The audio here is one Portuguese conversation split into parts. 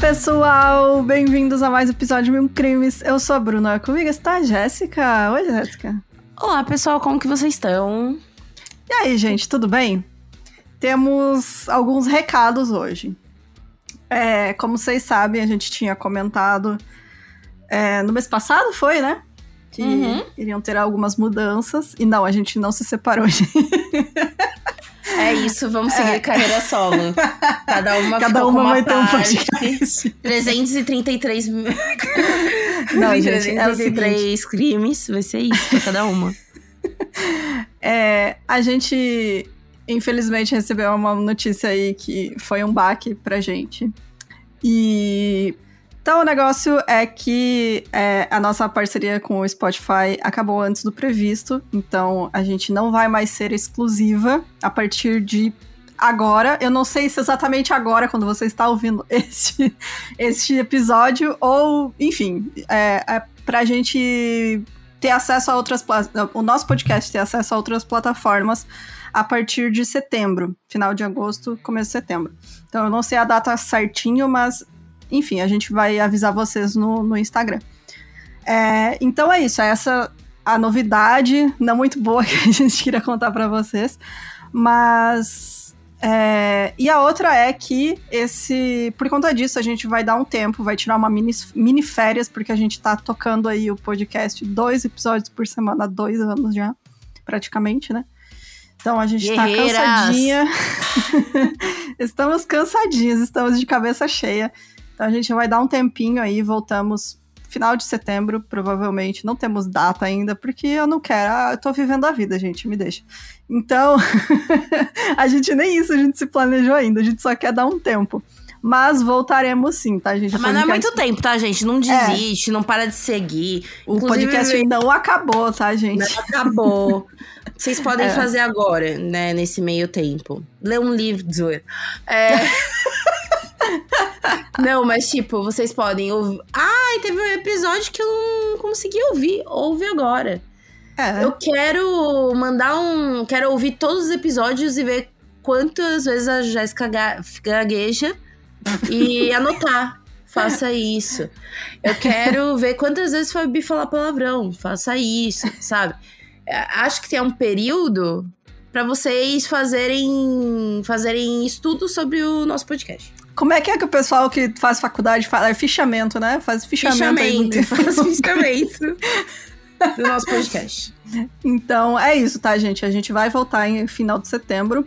pessoal! Bem-vindos a mais um episódio de Mil Crimes. Eu sou a Bruna, comigo está a Jéssica. Oi, Jéssica. Olá, pessoal, como que vocês estão? E aí, gente, tudo bem? Temos alguns recados hoje. É, como vocês sabem, a gente tinha comentado é, no mês passado, foi, né? Que Uhum. iriam ter algumas mudanças. E não, a gente não se separou. É isso, vamos seguir carreira solo. Cada uma Cada uma com vai ter um podcast. 333 mil. Não, gente, é 333 crimes, vai ser isso pra cada uma. É, a gente, infelizmente, recebeu uma notícia aí que foi um baque pra gente. E. Então, o negócio é que é, a nossa parceria com o Spotify acabou antes do previsto. Então, a gente não vai mais ser exclusiva a partir de agora. Eu não sei se exatamente agora, quando você está ouvindo este, este episódio, ou, enfim, é, é pra gente ter acesso a outras o nosso podcast ter acesso a outras plataformas a partir de setembro, final de agosto, começo de setembro. Então eu não sei a data certinho, mas enfim, a gente vai avisar vocês no, no Instagram. É, então é isso, é essa a novidade, não muito boa que a gente queria contar para vocês, mas é, e a outra é que esse, por conta disso, a gente vai dar um tempo, vai tirar uma mini, mini férias, porque a gente tá tocando aí o podcast dois episódios por semana há dois anos já, praticamente, né? Então a gente tá Guerreiras! cansadinha. estamos cansadinhas, estamos de cabeça cheia. Então a gente vai dar um tempinho aí, voltamos final de setembro, provavelmente. Não temos data ainda, porque eu não quero. Ah, eu tô vivendo a vida, gente, me deixa. Então, a gente nem isso a gente se planejou ainda, a gente só quer dar um tempo. Mas voltaremos sim, tá, gente? Mas não é muito tempo, tá, gente? Não desiste, não para de seguir. O Inclusive, podcast não acabou, tá, gente? Não acabou. Vocês podem É. fazer agora, né, nesse meio tempo. Ler um livro. É... não, mas tipo, vocês podem ouvir. Ai, teve um episódio que eu não consegui ouvir. Ouve agora. É. Eu quero mandar um. Quero ouvir todos os episódios e ver quantas vezes a Jéssica ga- gagueja e anotar. Faça isso. Eu quero ver quantas vezes foi Bi falar palavrão. Faça isso, sabe? É, Acho que tem um período pra vocês fazerem fazerem estudos sobre o nosso podcast. Como é que é que o pessoal que faz faculdade fala? É fichamento, né? Faz fichamento. aí Fichamento, tempo. faz fichamento do nosso podcast. Então é isso, tá, gente? A gente vai voltar em final de setembro.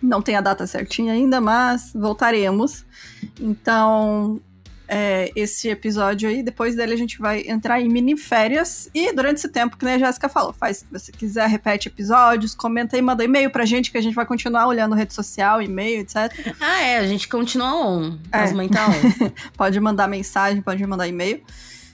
Não tem a data certinha ainda, mas voltaremos. Então, é, esse episódio aí, depois dele a gente vai entrar em mini férias. E durante esse tempo, que nem a Jéssica falou, faz se você quiser, repete episódios, comenta aí, manda e-mail pra gente, que a gente vai continuar olhando rede social, e-mail, etc. Ah, é, a gente continua on. É. As mães tá on. Pode mandar mensagem, pode mandar e-mail.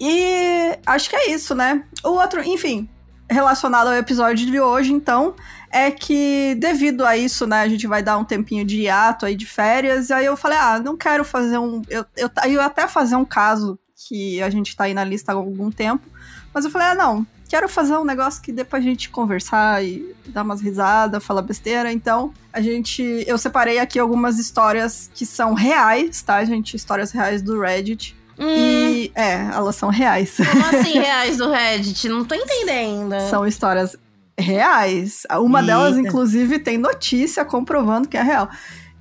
E acho que é isso, né? O outro, enfim, relacionado ao episódio de hoje, então, é que devido a isso, né, a gente vai dar um tempinho de hiato aí de férias. E aí eu falei, ah, não quero fazer um. Eu, eu, eu ia até fazer um caso que a gente tá aí na lista há algum tempo, mas eu falei, ah, não. Quero fazer um negócio que dê pra gente conversar e dar umas risadas, falar besteira. Então, a gente. Eu separei aqui algumas histórias que são reais, tá, gente? Histórias reais do Reddit. Hum, E. É, elas são reais. como assim reais do Reddit? Não tô entendendo. são histórias reais. Uma delas, Eita. inclusive, tem notícia comprovando que é real.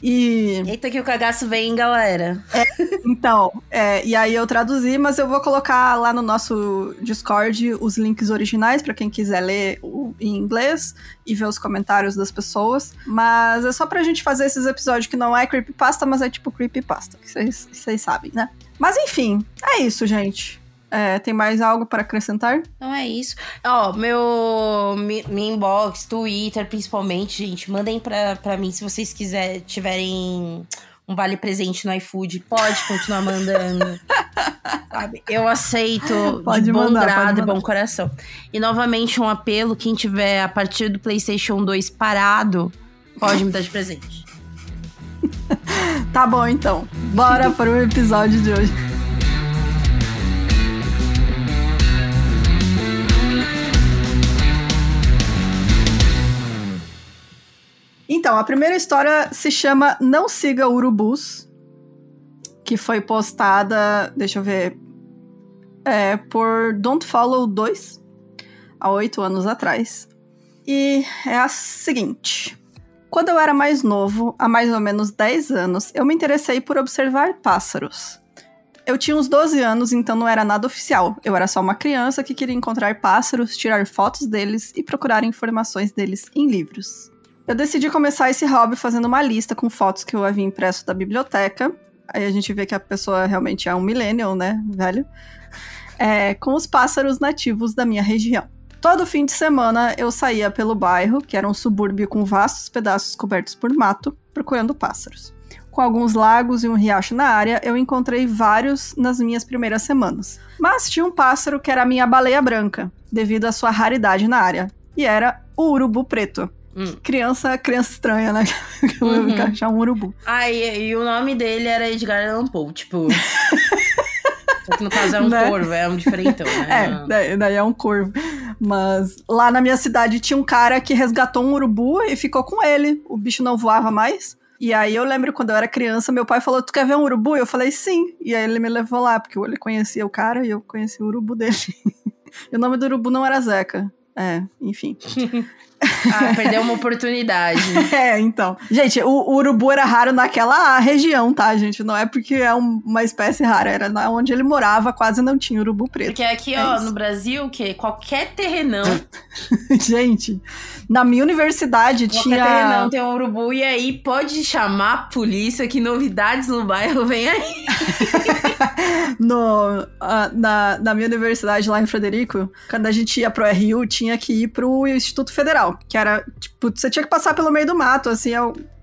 E. Eita que o cagaço vem, galera. Então, é, e aí eu traduzi, mas eu vou colocar lá no nosso Discord os links originais para quem quiser ler o- em inglês e ver os comentários das pessoas. Mas é só pra gente fazer esses episódios que não é creepypasta, mas é tipo creepypasta, que vocês sabem, né? Mas enfim, é isso, gente. É, tem mais algo para acrescentar? Então é isso. Ó, meu. mi- Minha inbox, Twitter, principalmente, gente. Mandem pra, pra mim se vocês quiserem, tiverem um vale presente no iFood. Pode continuar mandando. sabe? Eu aceito Pode de bom mandar, grado e bom coração. E novamente um apelo: quem tiver a partir do PlayStation 2 parado, pode me dar de presente. Tá bom, então. Bora para o episódio de hoje. Então, a primeira história se chama Não Siga Urubus, que foi postada, deixa eu ver, é, por Don't Follow 2, há oito anos atrás. E é a seguinte. Quando eu era mais novo, há mais ou menos 10 anos, eu me interessei por observar pássaros. Eu tinha uns 12 anos, então não era nada oficial. Eu era só uma criança que queria encontrar pássaros, tirar fotos deles e procurar informações deles em livros. Eu decidi começar esse hobby fazendo uma lista com fotos que eu havia impresso da biblioteca. Aí a gente vê que a pessoa realmente é um millennial, né, velho? É, com os pássaros nativos da minha região. Todo fim de semana eu saía pelo bairro, que era um subúrbio com vastos pedaços cobertos por mato, procurando pássaros. Com alguns lagos e um riacho na área, eu encontrei vários nas minhas primeiras semanas. Mas tinha um pássaro que era a minha baleia branca, devido à sua raridade na área, e era o urubu preto. Hum. Criança, criança estranha, né? Que eu Uhum. vou achar um urubu. Ah, e, e o nome dele era Edgar Allan Poe, tipo. Só que no caso é um Né? corvo, é um diferentão, né? É, daí, daí é um corvo. Mas lá na minha cidade tinha um cara que resgatou um urubu e ficou com ele. O bicho não voava mais. E aí eu lembro quando eu era criança, meu pai falou: Tu quer ver um urubu? Eu falei sim. E aí ele me levou lá, porque ele conhecia o cara e eu conhecia o urubu dele. e o nome do urubu não era Zeca. É, enfim. Ah, perdeu uma oportunidade. É, então. Gente, o, o urubu era raro naquela região, tá, gente? Não é porque é um- uma espécie rara, era na onde ele morava, quase não tinha urubu preto. Porque aqui, É ó, isso. no Brasil, que qualquer terrenão, gente, na minha universidade qualquer tinha. terrenão tem um urubu, e aí pode chamar a polícia que novidades no bairro vem aí. no, na, na minha universidade lá em Frederico, quando a gente ia pro RU, tinha que ir pro Instituto Federal, que era, tipo, você tinha que passar pelo meio do mato, assim,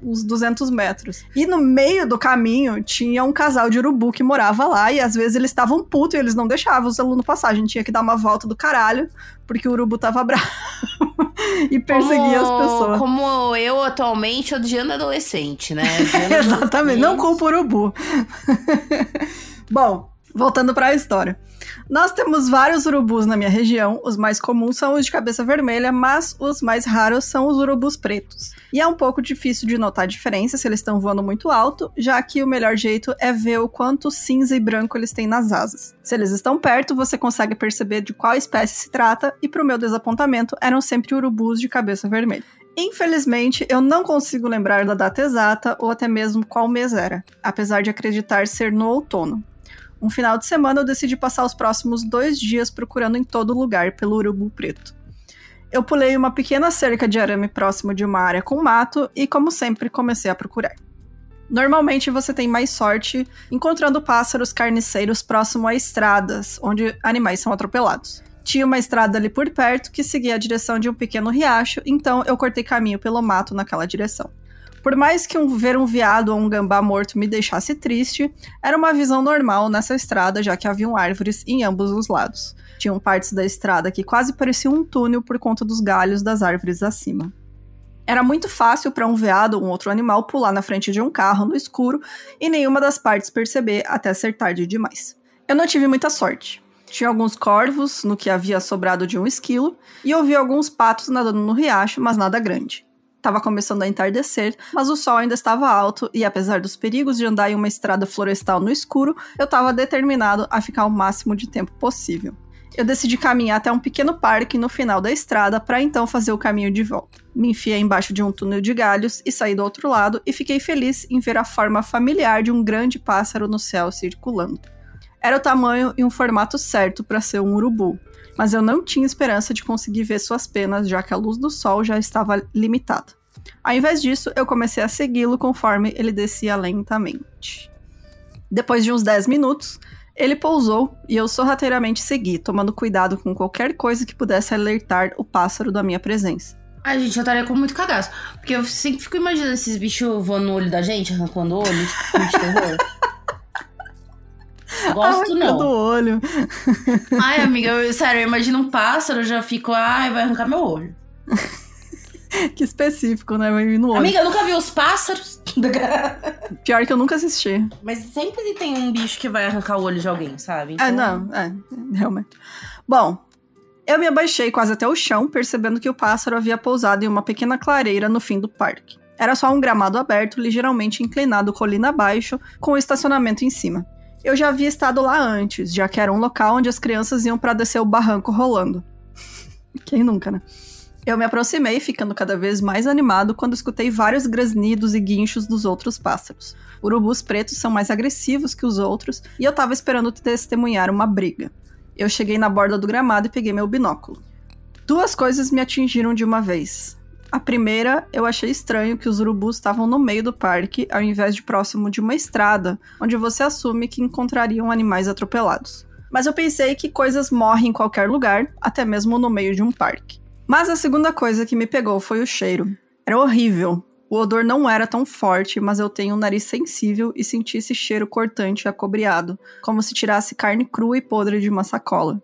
uns 200 metros. E no meio do caminho tinha um casal de urubu que morava lá, e às vezes eles estavam putos e eles não deixavam os alunos passar. A gente tinha que dar uma volta do caralho, porque o urubu tava bravo e perseguia as pessoas. Como eu atualmente odiando adolescente, né? Odiando Exatamente, não adolescente. culpa o urubu. Bom, voltando para a história. Nós temos vários urubus na minha região. Os mais comuns são os de cabeça vermelha, mas os mais raros são os urubus pretos. E é um pouco difícil de notar a diferença se eles estão voando muito alto, já que o melhor jeito é ver o quanto cinza e branco eles têm nas asas. Se eles estão perto, você consegue perceber de qual espécie se trata, e para o meu desapontamento, eram sempre urubus de cabeça vermelha. Infelizmente, eu não consigo lembrar da data exata ou até mesmo qual mês era, apesar de acreditar ser no outono. Um final de semana eu decidi passar os próximos dois dias procurando em todo lugar pelo urubu preto. Eu pulei uma pequena cerca de arame próximo de uma área com mato e, como sempre, comecei a procurar. Normalmente você tem mais sorte encontrando pássaros carniceiros próximo a estradas, onde animais são atropelados. Tinha uma estrada ali por perto que seguia a direção de um pequeno riacho, então eu cortei caminho pelo mato naquela direção. Por mais que um, ver um veado ou um gambá morto me deixasse triste, era uma visão normal nessa estrada, já que haviam árvores em ambos os lados. Tinham partes da estrada que quase pareciam um túnel por conta dos galhos das árvores acima. Era muito fácil para um veado ou um outro animal pular na frente de um carro no escuro e nenhuma das partes perceber até ser tarde demais. Eu não tive muita sorte. Tinha alguns corvos, no que havia sobrado de um esquilo, e ouvi alguns patos nadando no riacho, mas nada grande. Estava começando a entardecer, mas o sol ainda estava alto e, apesar dos perigos de andar em uma estrada florestal no escuro, eu estava determinado a ficar o máximo de tempo possível. Eu decidi caminhar até um pequeno parque no final da estrada para então fazer o caminho de volta. Me enfiei embaixo de um túnel de galhos e saí do outro lado e fiquei feliz em ver a forma familiar de um grande pássaro no céu circulando. Era o tamanho e um formato certo para ser um urubu, mas eu não tinha esperança de conseguir ver suas penas, já que a luz do sol já estava limitada. Ao invés disso, eu comecei a segui-lo conforme ele descia lentamente. Depois de uns 10 minutos, ele pousou e eu sorrateiramente segui, tomando cuidado com qualquer coisa que pudesse alertar o pássaro da minha presença. Ai, gente, eu estaria com muito cagaço. Porque eu sempre fico imaginando esses bichos voando no olho da gente, arrancando o olho, tipo, de terror. Gosto Arrancando não. o olho. Ai, amiga, eu, sério, eu imagino um pássaro, eu já fico, ai, vai arrancar meu olho. Que específico, né? Vai vir no olho. Amiga, eu nunca vi os pássaros. Pior que eu nunca assisti. Mas sempre tem um bicho que vai arrancar o olho de alguém, sabe? Então, É, não, é, realmente. Bom, eu me abaixei quase até o chão, percebendo que o pássaro havia pousado em uma pequena clareira no fim do parque. Era só um gramado aberto, ligeiramente inclinado colina abaixo, com o estacionamento em cima. Eu já havia estado lá antes, já que era um local onde as crianças iam para descer o barranco rolando. Quem nunca, né? Eu me aproximei, ficando cada vez mais animado quando escutei vários grasnidos e guinchos dos outros pássaros. Urubus pretos são mais agressivos que os outros e eu tava esperando testemunhar uma briga. Eu cheguei na borda do gramado e peguei meu binóculo. Duas coisas me atingiram de uma vez. A primeira, eu achei estranho que os urubus estavam no meio do parque, ao invés de próximo de uma estrada, onde você assume que encontrariam animais atropelados. Mas eu pensei que coisas morrem em qualquer lugar, até mesmo no meio de um parque. Mas a segunda coisa que me pegou foi o cheiro. Era horrível. O odor não era tão forte, mas eu tenho um nariz sensível e senti esse cheiro cortante e acobreado, como se tirasse carne crua e podre de uma sacola.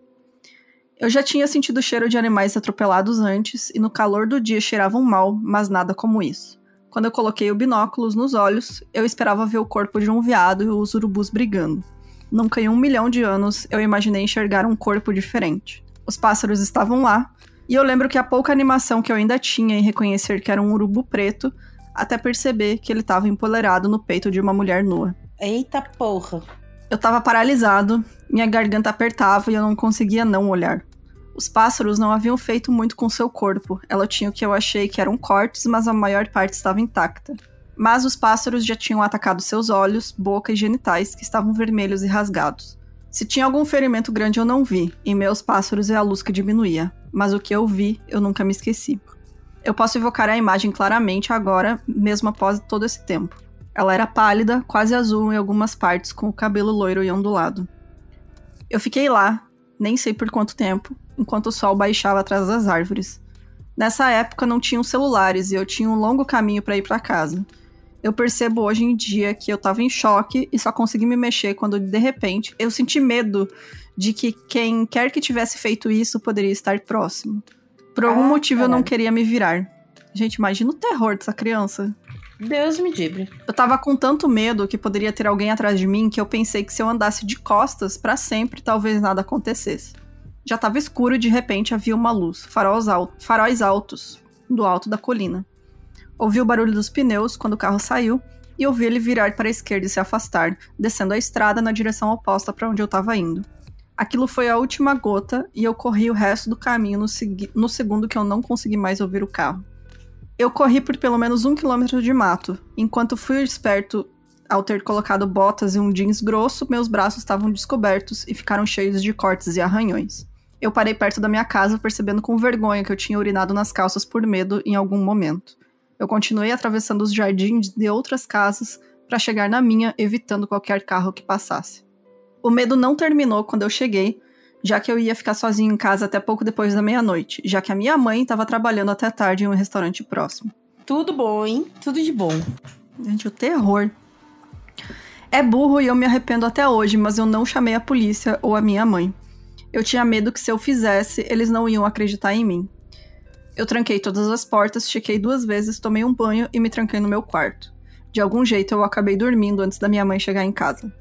Eu já tinha sentido o cheiro de animais atropelados antes, e no calor do dia cheiravam mal, mas nada como isso. Quando eu coloquei o binóculos nos olhos, eu esperava ver o corpo de um veado e os urubus brigando. Nunca em um milhão de anos eu imaginei enxergar um corpo diferente. Os pássaros estavam lá, e eu lembro que a pouca animação que eu ainda tinha em reconhecer que era um urubu preto, até perceber que ele estava empolerado no peito de uma mulher nua. Eita porra! Eu estava paralisado, minha garganta apertava e eu não conseguia não olhar. Os pássaros não haviam feito muito com seu corpo. Ela tinha o que eu achei que eram cortes, mas a maior parte estava intacta. Mas os pássaros já tinham atacado seus olhos, boca e genitais, que estavam vermelhos e rasgados. Se tinha algum ferimento grande eu não vi, em meus pássaros é a luz que diminuía, mas o que eu vi eu nunca me esqueci. Eu posso evocar a imagem claramente agora, mesmo após todo esse tempo. Ela era pálida, quase azul em algumas partes, com o cabelo loiro e ondulado. Eu fiquei lá, nem sei por quanto tempo, enquanto o sol baixava atrás das árvores. Nessa época não tinham celulares e eu tinha um longo caminho para ir para casa. Eu percebo hoje em dia que eu tava em choque e só consegui me mexer quando de repente eu senti medo de que quem quer que tivesse feito isso poderia estar próximo. Por algum ah, motivo caralho. eu não queria me virar. Gente, imagina o terror dessa criança. Deus me livre. Eu tava com tanto medo que poderia ter alguém atrás de mim que eu pensei que se eu andasse de costas para sempre, talvez nada acontecesse. Já estava escuro e de repente havia uma luz, faróis, faróis altos, do alto da colina. Ouvi o barulho dos pneus quando o carro saiu e ouvi ele virar para a esquerda e se afastar, descendo a estrada na direção oposta para onde eu estava indo. Aquilo foi a última gota e eu corri o resto do caminho no, no segundo que eu não consegui mais ouvir o carro. Eu corri por pelo menos um quilômetro de mato. Enquanto fui esperto ao ter colocado botas e um jeans grosso, meus braços estavam descobertos e ficaram cheios de cortes e arranhões eu parei perto da minha casa, percebendo com vergonha que eu tinha urinado nas calças por medo em algum momento. Eu continuei atravessando os jardins de outras casas para chegar na minha, evitando qualquer carro que passasse. O medo não terminou quando eu cheguei, já que eu ia ficar sozinho em casa até pouco depois da meia-noite, já que a minha mãe estava trabalhando até tarde em um restaurante próximo. Tudo bom, hein? Tudo de bom. Gente, o terror. É burro e eu me arrependo até hoje, mas eu não chamei a polícia ou a minha mãe. Eu tinha medo que se eu fizesse, eles não iam acreditar em mim. Eu tranquei todas as portas, chequei duas vezes, tomei um banho e me tranquei no meu quarto. De algum jeito eu acabei dormindo antes da minha mãe chegar em casa.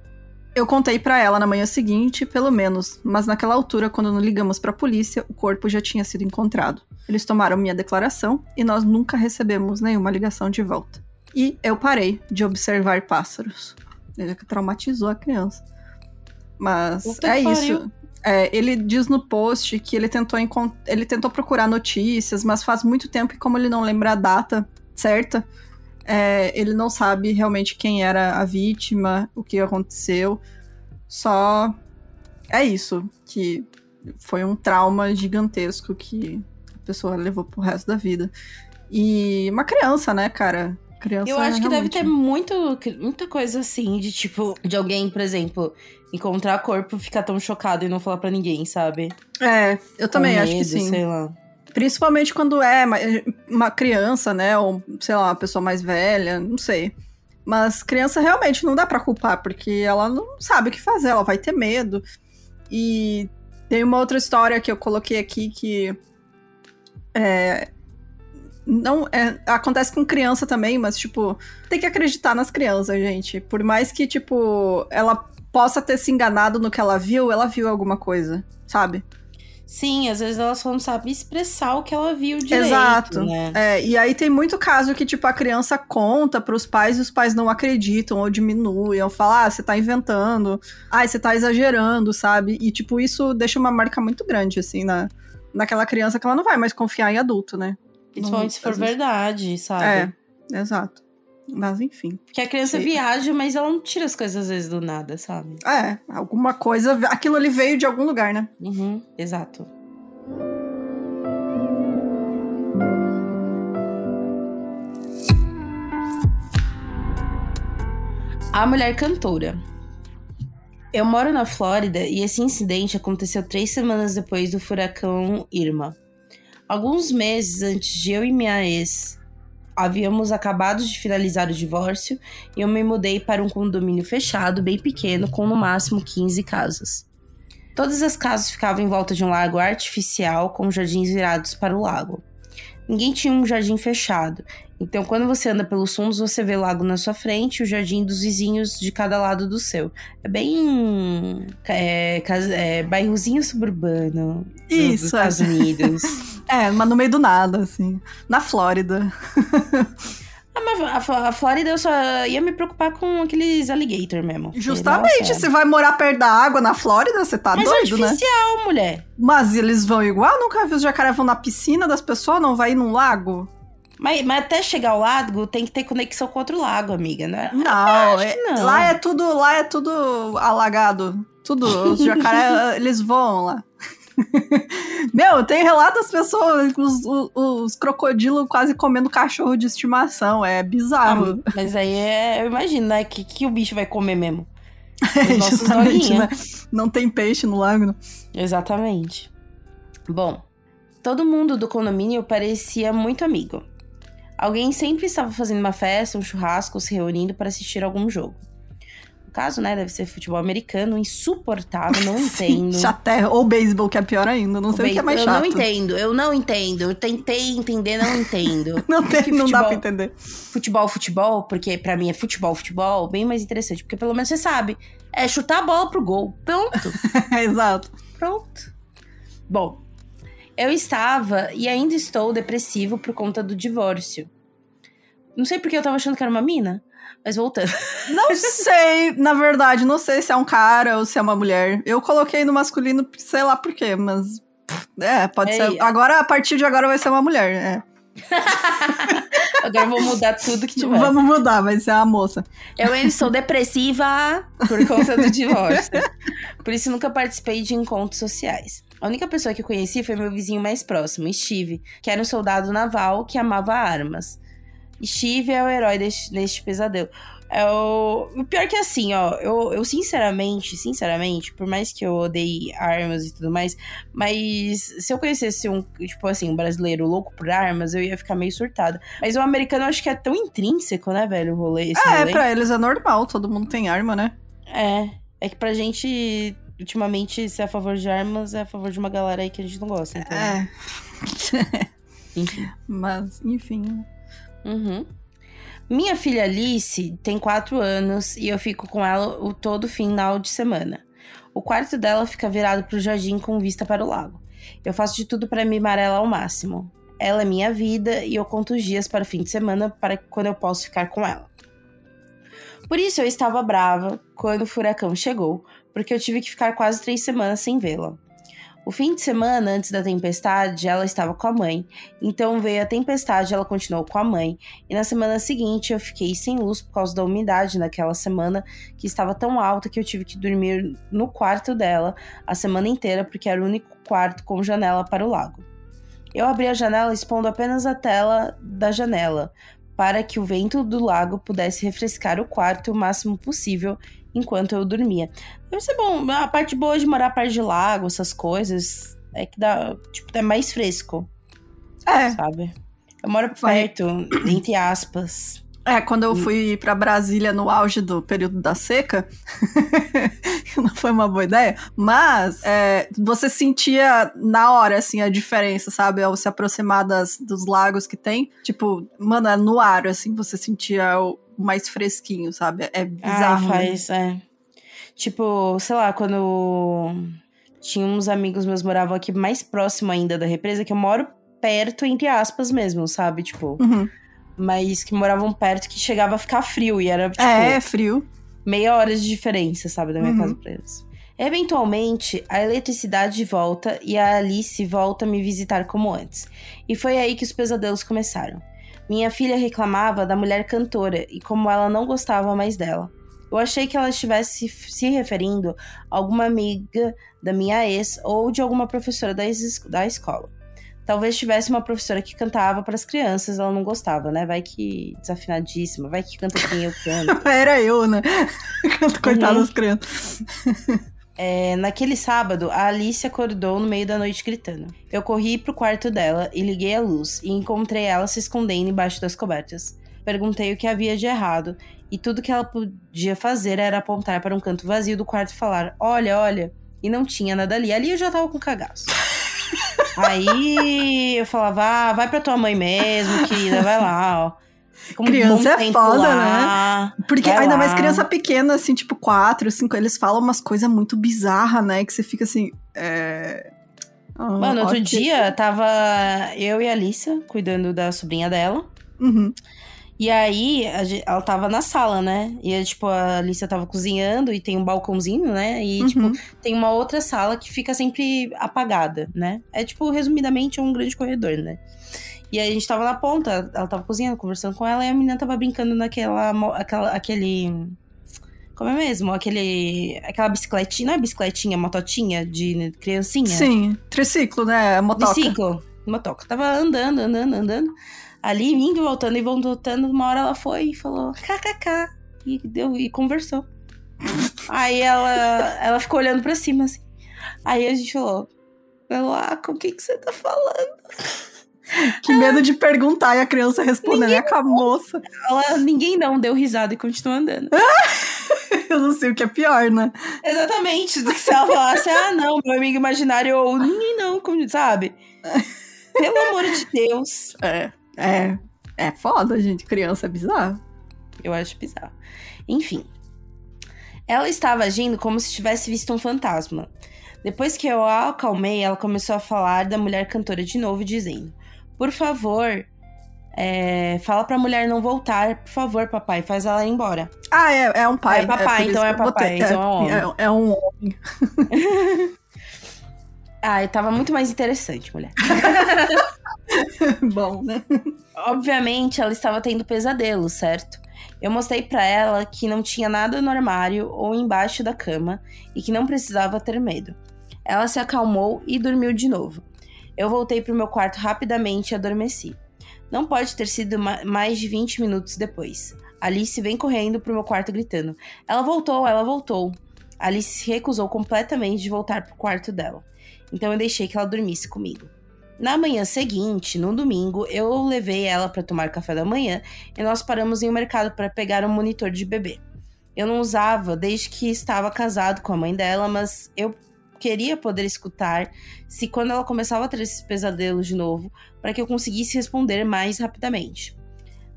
Eu contei para ela na manhã seguinte, pelo menos, mas naquela altura, quando não ligamos para a polícia, o corpo já tinha sido encontrado. Eles tomaram minha declaração e nós nunca recebemos nenhuma ligação de volta. E eu parei de observar pássaros. Ele traumatizou a criança. Mas Puta é isso. É, ele diz no post que ele tentou, ele tentou procurar notícias, mas faz muito tempo que, como ele não lembra a data certa, é, ele não sabe realmente quem era a vítima, o que aconteceu. Só é isso, que foi um trauma gigantesco que a pessoa levou pro resto da vida. E uma criança, né, cara? Criança Eu acho que deve ter muito, muita coisa assim, de tipo, de alguém, por exemplo, encontrar corpo, ficar tão chocado e não falar para ninguém, sabe? É, eu também medo, acho que sim. Sei lá. Principalmente quando é uma criança, né? Ou, sei lá, uma pessoa mais velha, não sei. Mas criança realmente não dá para culpar, porque ela não sabe o que fazer, ela vai ter medo. E tem uma outra história que eu coloquei aqui que. É, não é, acontece com criança também, mas tipo, tem que acreditar nas crianças, gente. Por mais que tipo ela possa ter se enganado no que ela viu, ela viu alguma coisa, sabe? Sim, às vezes ela só não sabe expressar o que ela viu direito, Exato. né? É, e aí tem muito caso que, tipo, a criança conta pros pais e os pais não acreditam ou diminuem, ou falam, ah, você tá inventando, ah, você tá exagerando, sabe? E, tipo, isso deixa uma marca muito grande, assim, na, naquela criança que ela não vai mais confiar em adulto, né? Principalmente se for vezes- verdade, sabe? É, exato. Mas, enfim. Porque a criança viaja, mas ela não tira as coisas às vezes do nada, sabe? É, alguma coisa, aquilo ali veio de algum lugar, né? Uhum, exato. A mulher cantora. Eu moro na Flórida e esse incidente aconteceu três semanas depois do furacão Irma. Alguns meses antes de eu e minha ex havíamos acabado de finalizar o divórcio e eu me mudei para um condomínio fechado, bem pequeno, com no máximo 15 casas. Todas as casas ficavam em volta de um lago artificial com jardins virados para o lago. Ninguém tinha um jardim fechado, então quando você anda pelos fundos você vê o lago na sua frente e o jardim dos vizinhos de cada lado do seu. É bem. É, é, bairrozinho suburbano Isso, dos é. Estados Unidos. É, mas no meio do nada, assim. Na Flórida. ah, mas a, a Flórida eu só ia me preocupar com aqueles alligator mesmo. Justamente, você vai morar perto da água na Flórida, você tá Mas é doido, né? artificial, mulher. Mas eles vão igual? Nunca vi os jacaré vão na piscina das pessoas, não vai ir num lago? Mas, mas até chegar ao lago tem que ter conexão com outro lago, amiga, né? Não, acho é- que não. lá é tudo, lá é tudo alagado. Tudo, os jacaré, eles voam lá. Meu, tem relato das pessoas, os, os, os crocodilos quase comendo cachorro de estimação. É bizarro. Ah, mas aí é, eu imagino, né? Que, que o bicho vai comer mesmo. Justamente, né? Não tem peixe no lago. né? Exatamente. Bom, todo mundo do condomínio parecia muito amigo. Alguém sempre estava fazendo uma festa, um churrasco, se reunindo para assistir algum jogo. Caso, né, deve ser futebol americano, insuportável, não entendo. Chaté, ou beisebol, que é pior ainda. Não sei o que é mais eu chato. não entendo, eu não entendo. Eu tentei entender, não entendo. Não, tem, Que não dá futebol- pra entender. futebol, futebol, porque pra mim é futebol, futebol, bem mais interessante, porque pelo menos você sabe, é chutar a bola pro gol. Pronto, Exato. pronto. Bom, eu estava e ainda estou depressivo por conta do divórcio. Não sei porque eu tava achando que era uma mina, mas voltando. Não sei, na verdade, não sei se é um cara ou se é uma mulher. Eu coloquei no masculino, sei lá por quê, mas. É, pode Ei, ser. Agora, a partir de agora, vai ser uma mulher. É. Agora eu vou mudar tudo que tiver. Vamos mudar, vai ser a moça. Eu estou depressiva por conta do divórcio. Por isso nunca participei de encontros sociais. A única pessoa que eu conheci foi meu vizinho mais próximo, Steve, que era um soldado naval que amava armas. Steve é o herói deste, deste pesadelo. É o... o pior que é assim, ó, eu, eu sinceramente, sinceramente, por mais que eu odeie armas e tudo mais, mas se eu conhecesse um, tipo assim, um brasileiro louco por armas, eu ia ficar meio surtada. Mas o americano eu acho que é tão intrínseco, né, velho, o rolê, esse É, rolê. pra eles é normal, todo mundo tem arma, né? É, é que pra gente, ultimamente, ser a favor de armas é a favor de uma galera aí que a gente não gosta, então. É. Enfim. Mas, enfim. Uhum. Minha filha Alice tem 4 anos e eu fico com ela o todo final de semana. O quarto dela fica virado pro jardim com vista para o lago. Eu faço de tudo para mimar ela ao máximo. Ela é minha vida e eu conto os dias para o fim de semana para quando eu posso ficar com ela. Por isso eu estava brava quando o furacão chegou, porque eu tive que ficar quase três semanas sem vê-la. O fim de semana antes da tempestade, ela estava com a mãe, então veio a tempestade, ela continuou com a mãe, e na semana seguinte eu fiquei sem luz por causa da umidade naquela semana, que estava tão alta que eu tive que dormir no quarto dela a semana inteira, porque era o único quarto com janela para o lago. Eu abri a janela expondo apenas a tela da janela, para que o vento do lago pudesse refrescar o quarto o máximo possível enquanto eu dormia. Deve ser bom. A parte boa de morar perto de lago, essas coisas, é que dá, tipo, é mais fresco, É, sabe? Eu moro Vai. perto, entre aspas. É, quando eu fui pra Brasília no auge do período da seca, não foi uma boa ideia, mas é, você sentia na hora, assim, a diferença, sabe? Ao se aproximar das, dos lagos que tem, tipo, mano, é no ar, assim, você sentia o mais fresquinho, sabe? É Ah, bizarro. né? faz, é. Tipo, sei lá, quando. tinha uns amigos meus moravam aqui mais próximo ainda da represa, que eu moro perto, entre aspas mesmo, sabe? Tipo. Uhum. Mas que moravam perto que chegava a ficar frio e era, tipo, É, frio. meia hora de diferença, sabe, da minha Uhum. casa pra eles. Eventualmente, a eletricidade volta e a Alice volta a me visitar como antes. E foi aí que os pesadelos começaram. Minha filha reclamava da mulher cantora e como ela não gostava mais dela. Eu achei que ela estivesse se referindo a alguma amiga da minha ex ou de alguma professora da, da escola. Talvez tivesse uma professora que cantava para as crianças, ela não gostava, né? Vai que desafinadíssima, vai que canta quem eu canto. Era eu, né? Coitada Uhum. das crianças. É, naquele sábado, a Alice acordou no meio da noite gritando. Eu corri pro quarto dela e liguei a luz e encontrei ela se escondendo embaixo das cobertas. Perguntei o que havia de errado e tudo que ela podia fazer era apontar para um canto vazio do quarto e falar: Olha, olha. E não tinha nada ali. Ali eu já tava com cagaço. Aí eu falava: ah, vai pra tua mãe mesmo, querida, vai lá, ó. Um Criança é foda, lá. Porque Vai ainda lá. mais criança pequena, assim, tipo 4, 5, eles falam umas coisas muito bizarras, né? Que você fica assim. É... ah, Mano, outro dia tava eu e a Alissa cuidando da sobrinha dela. Uhum. E aí, ela tava na sala, né? E tipo, a Alicia tava cozinhando e tem um balcãozinho, né? E, tipo, Uhum. tem uma outra sala que fica sempre apagada, né? É, tipo, resumidamente, é um grande corredor, né? E aí a gente tava na ponta, ela tava cozinhando, conversando com ela, e a menina tava brincando naquela. Aquela, aquele. Como é mesmo? Aquele. Aquela bicicletinha. Não é bicicletinha, mototinha de criancinha? Sim, triciclo, né? Motoca. Biciclo, motoca. Tava andando, andando, andando. Ali, indo, voltando e voltando. Uma hora ela foi e falou kkk. E, deu, e conversou. Aí ela, ela ficou olhando pra cima, assim. Aí a gente falou: com o que, que você tá falando? Que medo de perguntar e a criança respondendo. É com a moça. Ela, ninguém não, deu risada e continuou andando. Eu não sei o que é pior, né? Exatamente. Se ela falasse, ah, não, meu amigo imaginário, ou ninguém não, sabe? Pelo amor de Deus. É. É. É foda, gente. Criança é bizarro. Eu acho bizarro. Enfim. Ela estava agindo como se tivesse visto um fantasma. Depois que eu a acalmei, ela começou a falar da mulher cantora de novo, dizendo: Por favor, é, fala pra mulher não voltar. Por favor, papai, faz ela ir embora. Ah, é, é um pai. É papai, isso então é papai, então é um homem. É, é um homem. Ah, tava muito mais interessante, mulher. Bom, né? Obviamente, ela estava tendo pesadelo, certo? Eu mostrei pra ela que não tinha nada no armário ou embaixo da cama e que não precisava ter medo. Ela se acalmou e dormiu de novo. Eu voltei pro meu quarto rapidamente e adormeci. Não pode ter sido ma- mais de 20 minutos depois. Alice vem correndo pro meu quarto gritando: Ela voltou, ela voltou. Alice recusou completamente de voltar pro quarto dela. Então eu deixei que ela dormisse comigo. Na manhã seguinte, no domingo, eu levei ela para tomar café da manhã e nós paramos em um mercado para pegar um monitor de bebê. Eu não usava desde que estava casado com a mãe dela, mas eu queria poder escutar se quando ela começava a ter esses pesadelos de novo, para que eu conseguisse responder mais rapidamente.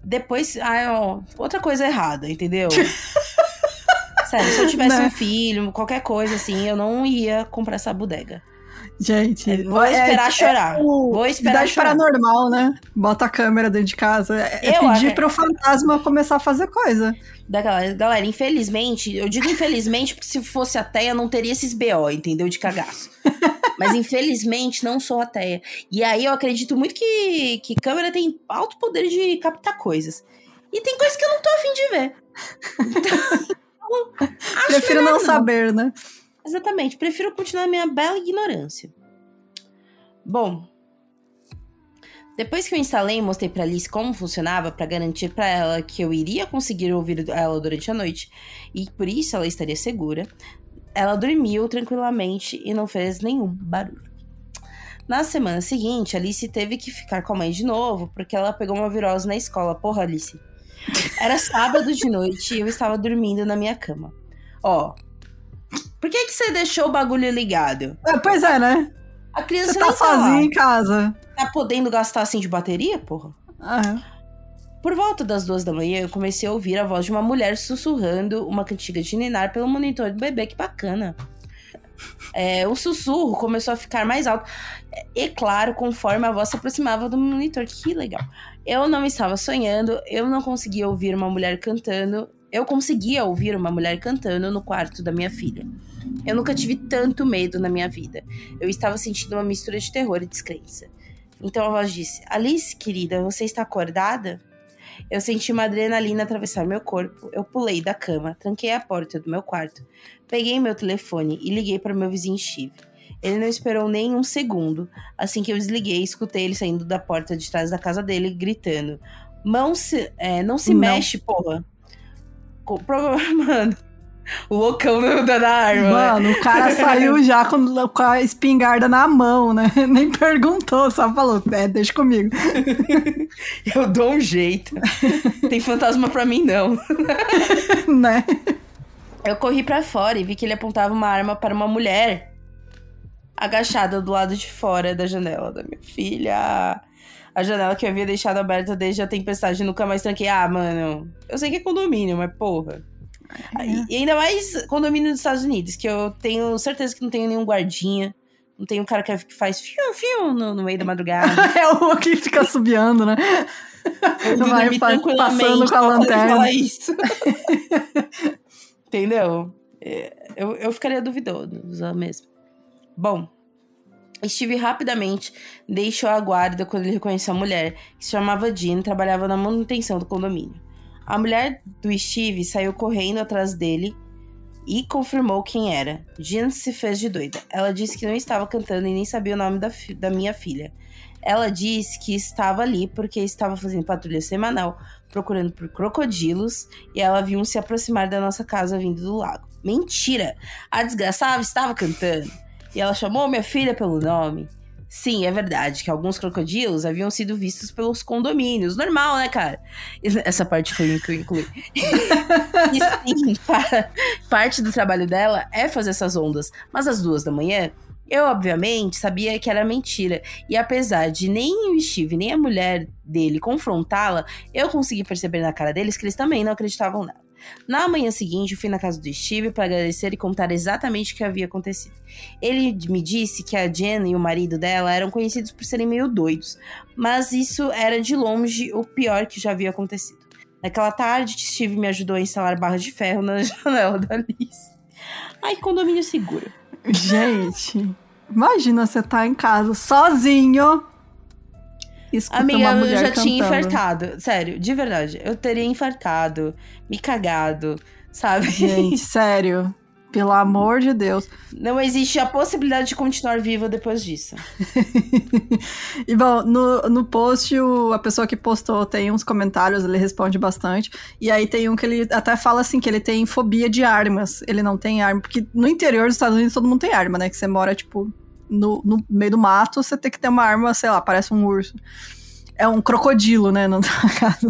Depois, ah, ó, outra coisa errada, entendeu? Sério, se eu tivesse Né? um filho, qualquer coisa assim, eu não ia comprar essa bodega. Gente, Vou esperar chorar. o- Vou esperar chorar. paranormal, né? Bota a câmera dentro de casa. É, é Eu pedir acho- pro fantasma começar a fazer coisa. Da galera, galera, infelizmente, eu digo infelizmente porque se fosse ateia não teria esses BO, entendeu? De cagaço. Mas infelizmente não sou ateia. E aí eu acredito muito que, que câmera tem alto poder de captar coisas. E tem coisas que eu não tô afim de ver. Então, Prefiro melhor não saber, né? Exatamente, prefiro continuar minha bela ignorância. Bom, depois que eu instalei e mostrei pra Alice como funcionava para garantir pra ela que eu iria conseguir ouvir ela durante a noite e por isso ela estaria segura, ela dormiu tranquilamente e não fez nenhum barulho. Na semana seguinte, Alice teve que ficar com a mãe de novo porque ela pegou uma virose na escola. Porra, Alice. Era sábado de noite e eu estava dormindo na minha cama. Ó, por que, que você deixou o bagulho ligado? É, pois é, né? A criança Você tá tá lá. sozinho em casa. Tá podendo gastar assim de bateria, porra? Ah, Por volta das duas da manhã, eu comecei a ouvir a voz de uma mulher sussurrando uma cantiga de ninar pelo monitor do bebê. Que bacana. É, o sussurro começou a ficar mais alto. E claro, conforme a voz se aproximava do monitor. Que legal. Eu não estava sonhando, eu não conseguia ouvir uma mulher cantando. Eu conseguia ouvir uma mulher cantando no quarto da minha filha. Eu nunca tive tanto medo na minha vida. Eu estava sentindo uma mistura de terror e descrença. Então a voz disse: Alice, querida, você está acordada? Eu senti uma adrenalina atravessar meu corpo. Eu pulei da cama, tranquei a porta do meu quarto, peguei meu telefone e liguei para meu vizinho Steve. Ele não esperou nem um segundo. Assim que eu desliguei, escutei ele saindo da porta de trás da casa dele, gritando: Mão se, é, não se não. mexe, porra. Mano, o loucão da, da arma. Né? Mano, né? o cara saiu já com, com, a espingarda na mão, né? Nem perguntou, só falou: É, deixa comigo. eu dou um jeito. Tem fantasma pra mim, não. né? Eu corri para fora e vi que ele apontava uma arma para uma mulher agachada do lado de fora da janela da minha filha. A janela que eu havia deixado aberta desde a tempestade nunca mais tranquei. Ah, mano, eu sei que é condomínio, mas porra. É. E ainda mais condomínio dos Estados Unidos, que eu tenho certeza que não tenho nenhum guardinha. Não tem um cara que faz fiu no, no meio da madrugada. é o que fica subiando, né? Eu vai passando com a lanterna. Isso. Entendeu? É, eu, eu ficaria duvidosa mesmo. Bom, Steve rapidamente deixou a guarda quando ele reconheceu a mulher, que se chamava Jean e trabalhava na manutenção do condomínio. A mulher do Steve saiu correndo atrás dele e confirmou quem era. Jean se fez de doida. Ela disse que não estava cantando e nem sabia o nome da, da minha filha. Ela disse que estava ali porque estava fazendo patrulha semanal, procurando por crocodilos, e ela viu um se aproximar da nossa casa vindo do lago. Mentira! A desgraçada estava cantando e ela chamou minha filha pelo nome. Sim, é verdade que alguns crocodilos haviam sido vistos pelos condomínios. Normal, né, cara? Essa parte foi que eu incluí. e sim, para, parte do trabalho dela é fazer essas ondas. Mas às duas da manhã, eu, obviamente, sabia que era mentira. E apesar de nem o Steve nem a mulher dele confrontá-la, eu consegui perceber na cara deles que eles também não acreditavam nela. Na manhã seguinte, fui na casa do Steve para agradecer e contar exatamente o que havia acontecido. Ele me disse que a Jen e o marido dela eram conhecidos por serem meio doidos, mas isso era de longe o pior que já havia acontecido. Naquela tarde, Steve me ajudou a instalar barras de ferro na janela da Alice. Ai, condomínio seguro. Gente, imagina você tá em casa sozinho escuta Amiga, uma mulher eu já cantando. tinha infartado. Sério, de verdade. Eu teria infartado, me cagado, sabe? Gente, sério. Pelo amor de Deus. Não existe a possibilidade de continuar viva depois disso. e bom, no, no post, o, a pessoa que postou tem uns comentários, ele responde bastante. E aí tem um que ele até fala assim: que ele tem fobia de armas. Ele não tem arma. Porque no interior dos Estados Unidos todo mundo tem arma, né? Que você mora, tipo, no, no meio do mato, você tem que ter uma arma, sei lá, parece um urso. É um crocodilo, né? Na tua casa,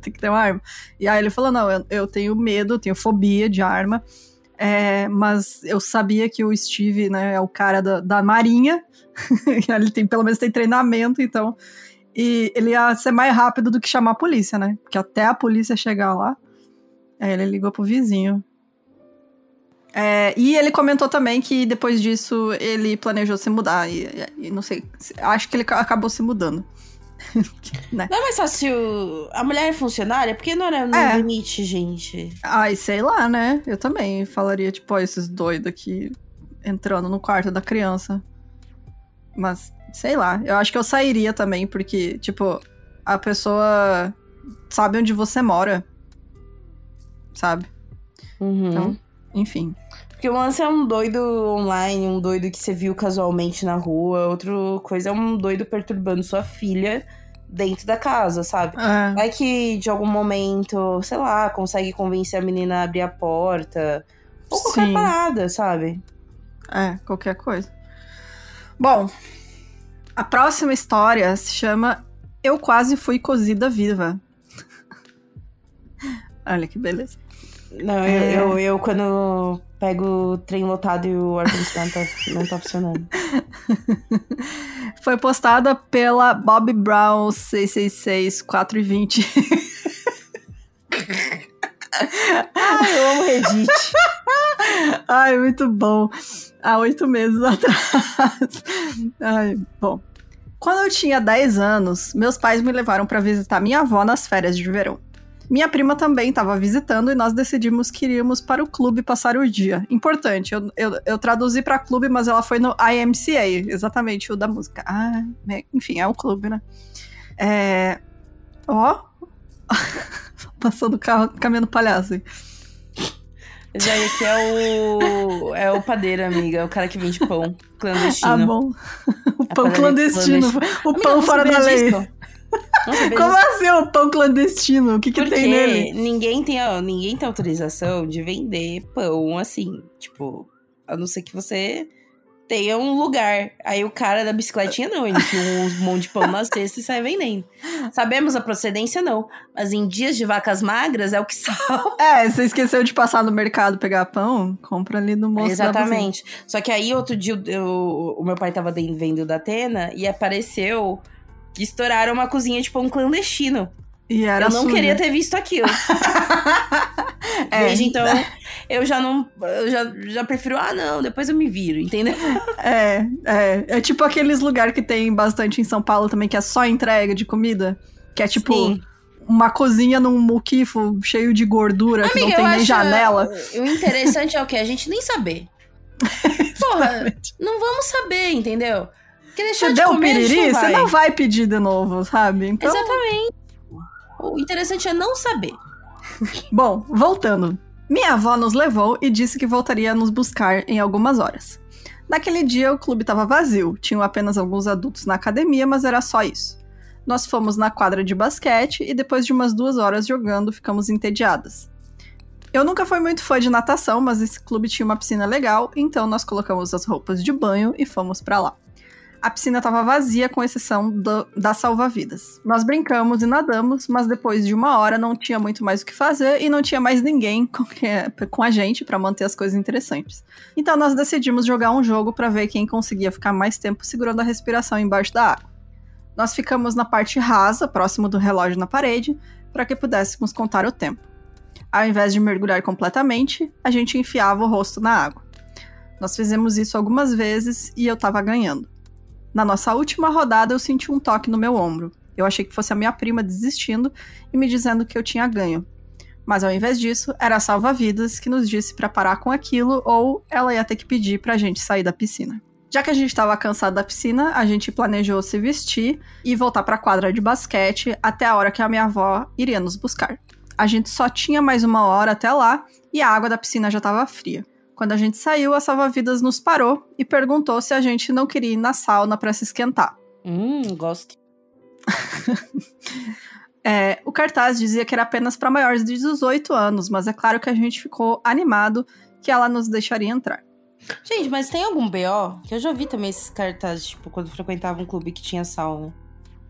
tem que, ter uma arma. E aí ele falou: não, eu, eu tenho medo, tenho fobia de arma. É, mas eu sabia que o Steve, né, é o cara da, da marinha. ele tem, pelo menos tem treinamento, então. E ele ia ser mais rápido do que chamar a polícia, né? Porque até a polícia chegar lá. Aí ele ligou pro vizinho. É, e ele comentou também que depois disso ele planejou se mudar. E, e não sei, acho que ele acabou se mudando. né? Não é mais fácil. A mulher é funcionária? Porque não era no é. limite, gente. Ai, sei lá, né? Eu também falaria, tipo, ó, esses doidos aqui entrando no quarto da criança. Mas, sei lá, eu acho que eu sairia também, porque, tipo, a pessoa sabe onde você mora. Sabe? Uhum. Então. Enfim. Porque o lance é um doido online, um doido que você viu casualmente na rua, outra coisa é um doido perturbando sua filha dentro da casa, sabe? É. Vai que de algum momento, sei lá, consegue convencer a menina a abrir a porta. Ou qualquer Sim. parada, sabe? É, qualquer coisa. Bom, a próxima história se chama Eu Quase Fui Cozida Viva. Olha que beleza. Não, é... eu, eu, eu, quando pego o trem lotado e o ar-condicionado tá, não tá funcionando. Foi postada pela Bob Brown 666 420. Ai, eu amo Reddit. Ai, muito bom. Há oito meses atrás. Ai, bom. Quando eu tinha 10 anos, meus pais me levaram para visitar minha avó nas férias de verão. Minha prima também estava visitando e nós decidimos que iríamos para o clube passar o dia. Importante, eu, eu, eu traduzi para clube, mas ela foi no IMCA, exatamente o da música. Ah, né, enfim, é um clube, né? É. Ó. Passando o carro, caminhando palhaço. Hein? Esse é o. É o padeiro, amiga. É o cara que vende pão clandestino. Ah, bom. O pão clandestino. O pão fora da lei. Como assim o pão clandestino? O que, que tem nele? Ninguém tem, ó, ninguém tem autorização de vender pão assim. Tipo, a não ser que você tenha um lugar. Aí o cara da bicicletinha não, ele enfia um monte de pão na cesta e sai vendendo. Sabemos a procedência, não. Mas em dias de vacas magras é o que salva. É, você esqueceu de passar no mercado pegar pão? Compra ali no moço Exatamente. Só que aí outro dia eu, o meu pai tava vendo da Atena e apareceu que estouraram uma cozinha de pão clandestino. E era eu não suja. queria ter visto aquilo. É. Desde então, eu já não. Eu já, já prefiro, ah, não, depois eu me viro, entendeu? É, é. É tipo aqueles lugares que tem bastante em São Paulo também, que é só entrega de comida. Que é tipo. Sim. Uma cozinha num muquifo cheio de gordura que não Amiga, tem nem janela. O interessante é o quê? A gente nem saber. Porra, não vamos saber, entendeu? Você de deu gente piriri, você não vai pedir de novo, sabe? Então, Exatamente. O interessante é não saber. Bom, voltando. Minha avó nos levou e disse que voltaria a nos buscar em algumas horas. Naquele dia o clube estava vazio, tinham apenas alguns adultos na academia, mas era só isso. Nós fomos na quadra de basquete e depois de umas duas horas jogando, ficamos entediadas. Eu nunca fui muito fã de natação, mas esse clube tinha uma piscina legal, então nós colocamos as roupas de banho e fomos pra lá. A piscina estava vazia, com exceção do, da salva-vidas. Nós brincamos e nadamos, mas depois de uma hora não tinha muito mais o que fazer e não tinha mais ninguém com, com a gente para manter as coisas interessantes. Então nós decidimos jogar um jogo para ver quem conseguia ficar mais tempo segurando a respiração embaixo da água. Nós ficamos na parte rasa, próximo do relógio na parede, para que pudéssemos contar o tempo. Ao invés de mergulhar completamente, a gente enfiava o rosto na água. Nós fizemos isso algumas vezes e eu tava ganhando. Na nossa última rodada, eu senti um toque no meu ombro. Eu achei que fosse a minha prima desistindo e me dizendo que eu tinha ganho. Mas ao invés disso, era a salva-vidas que nos disse para parar com aquilo ou ela ia ter que pedir pra gente sair da piscina. Já que a gente estava cansado da piscina, a gente planejou se vestir e voltar para a quadra de basquete até a hora que a minha avó iria nos buscar. A gente só tinha mais uma hora até lá e a água da piscina já estava fria. Quando a gente saiu, a salva-vidas nos parou e perguntou se a gente não queria ir na sauna para se esquentar. Hum, gosto. É, o cartaz dizia que era apenas para maiores de 18 anos, mas é claro que a gente ficou animado que ela nos deixaria entrar. Gente, mas tem algum BO? Que eu já vi também esses cartazes, tipo, quando frequentava um clube que tinha sauna.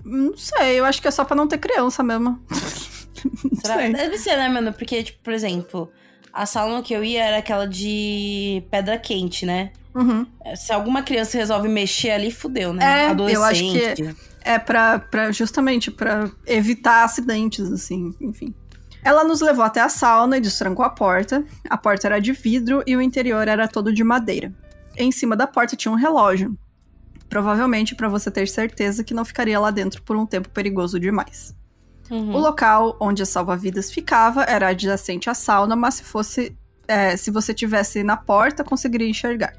Não sei, eu acho que é só pra não ter criança mesmo. Será? Deve ser, né, mano? Porque, tipo, por exemplo, a sauna que eu ia era aquela de pedra quente, né? Uhum. Se alguma criança resolve mexer ali, fudeu, né? É, eu Adolescente. acho que- É pra, pra justamente pra evitar acidentes, assim, enfim. Ela nos levou até a sauna e destrancou a porta. A porta era de vidro e o interior era todo de madeira. Em cima da porta tinha um relógio. Provavelmente para você ter certeza que não ficaria lá dentro por um tempo perigoso demais. Uhum. O local onde a salva-vidas ficava era adjacente à sauna, mas se fosse. é, se você tivesse na porta, conseguiria enxergar.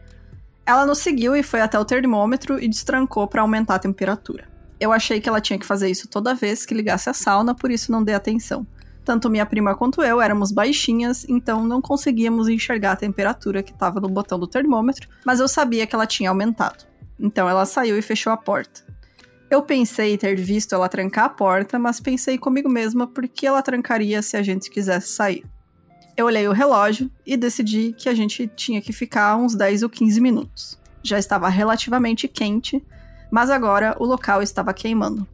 Ela nos seguiu e foi até o termômetro e destrancou para aumentar a temperatura. Eu achei que ela tinha que fazer isso toda vez que ligasse a sauna, por isso não dei atenção. Tanto minha prima quanto eu éramos baixinhas, então não conseguíamos enxergar a temperatura que estava no botão do termômetro, mas eu sabia que ela tinha aumentado. Então ela saiu e fechou a porta. Eu pensei ter visto ela trancar a porta, mas pensei comigo mesma por que ela trancaria se a gente quisesse sair. Eu olhei o relógio e decidi que a gente tinha que ficar uns 10 ou 15 minutos. Já estava relativamente quente, mas agora o local estava queimando.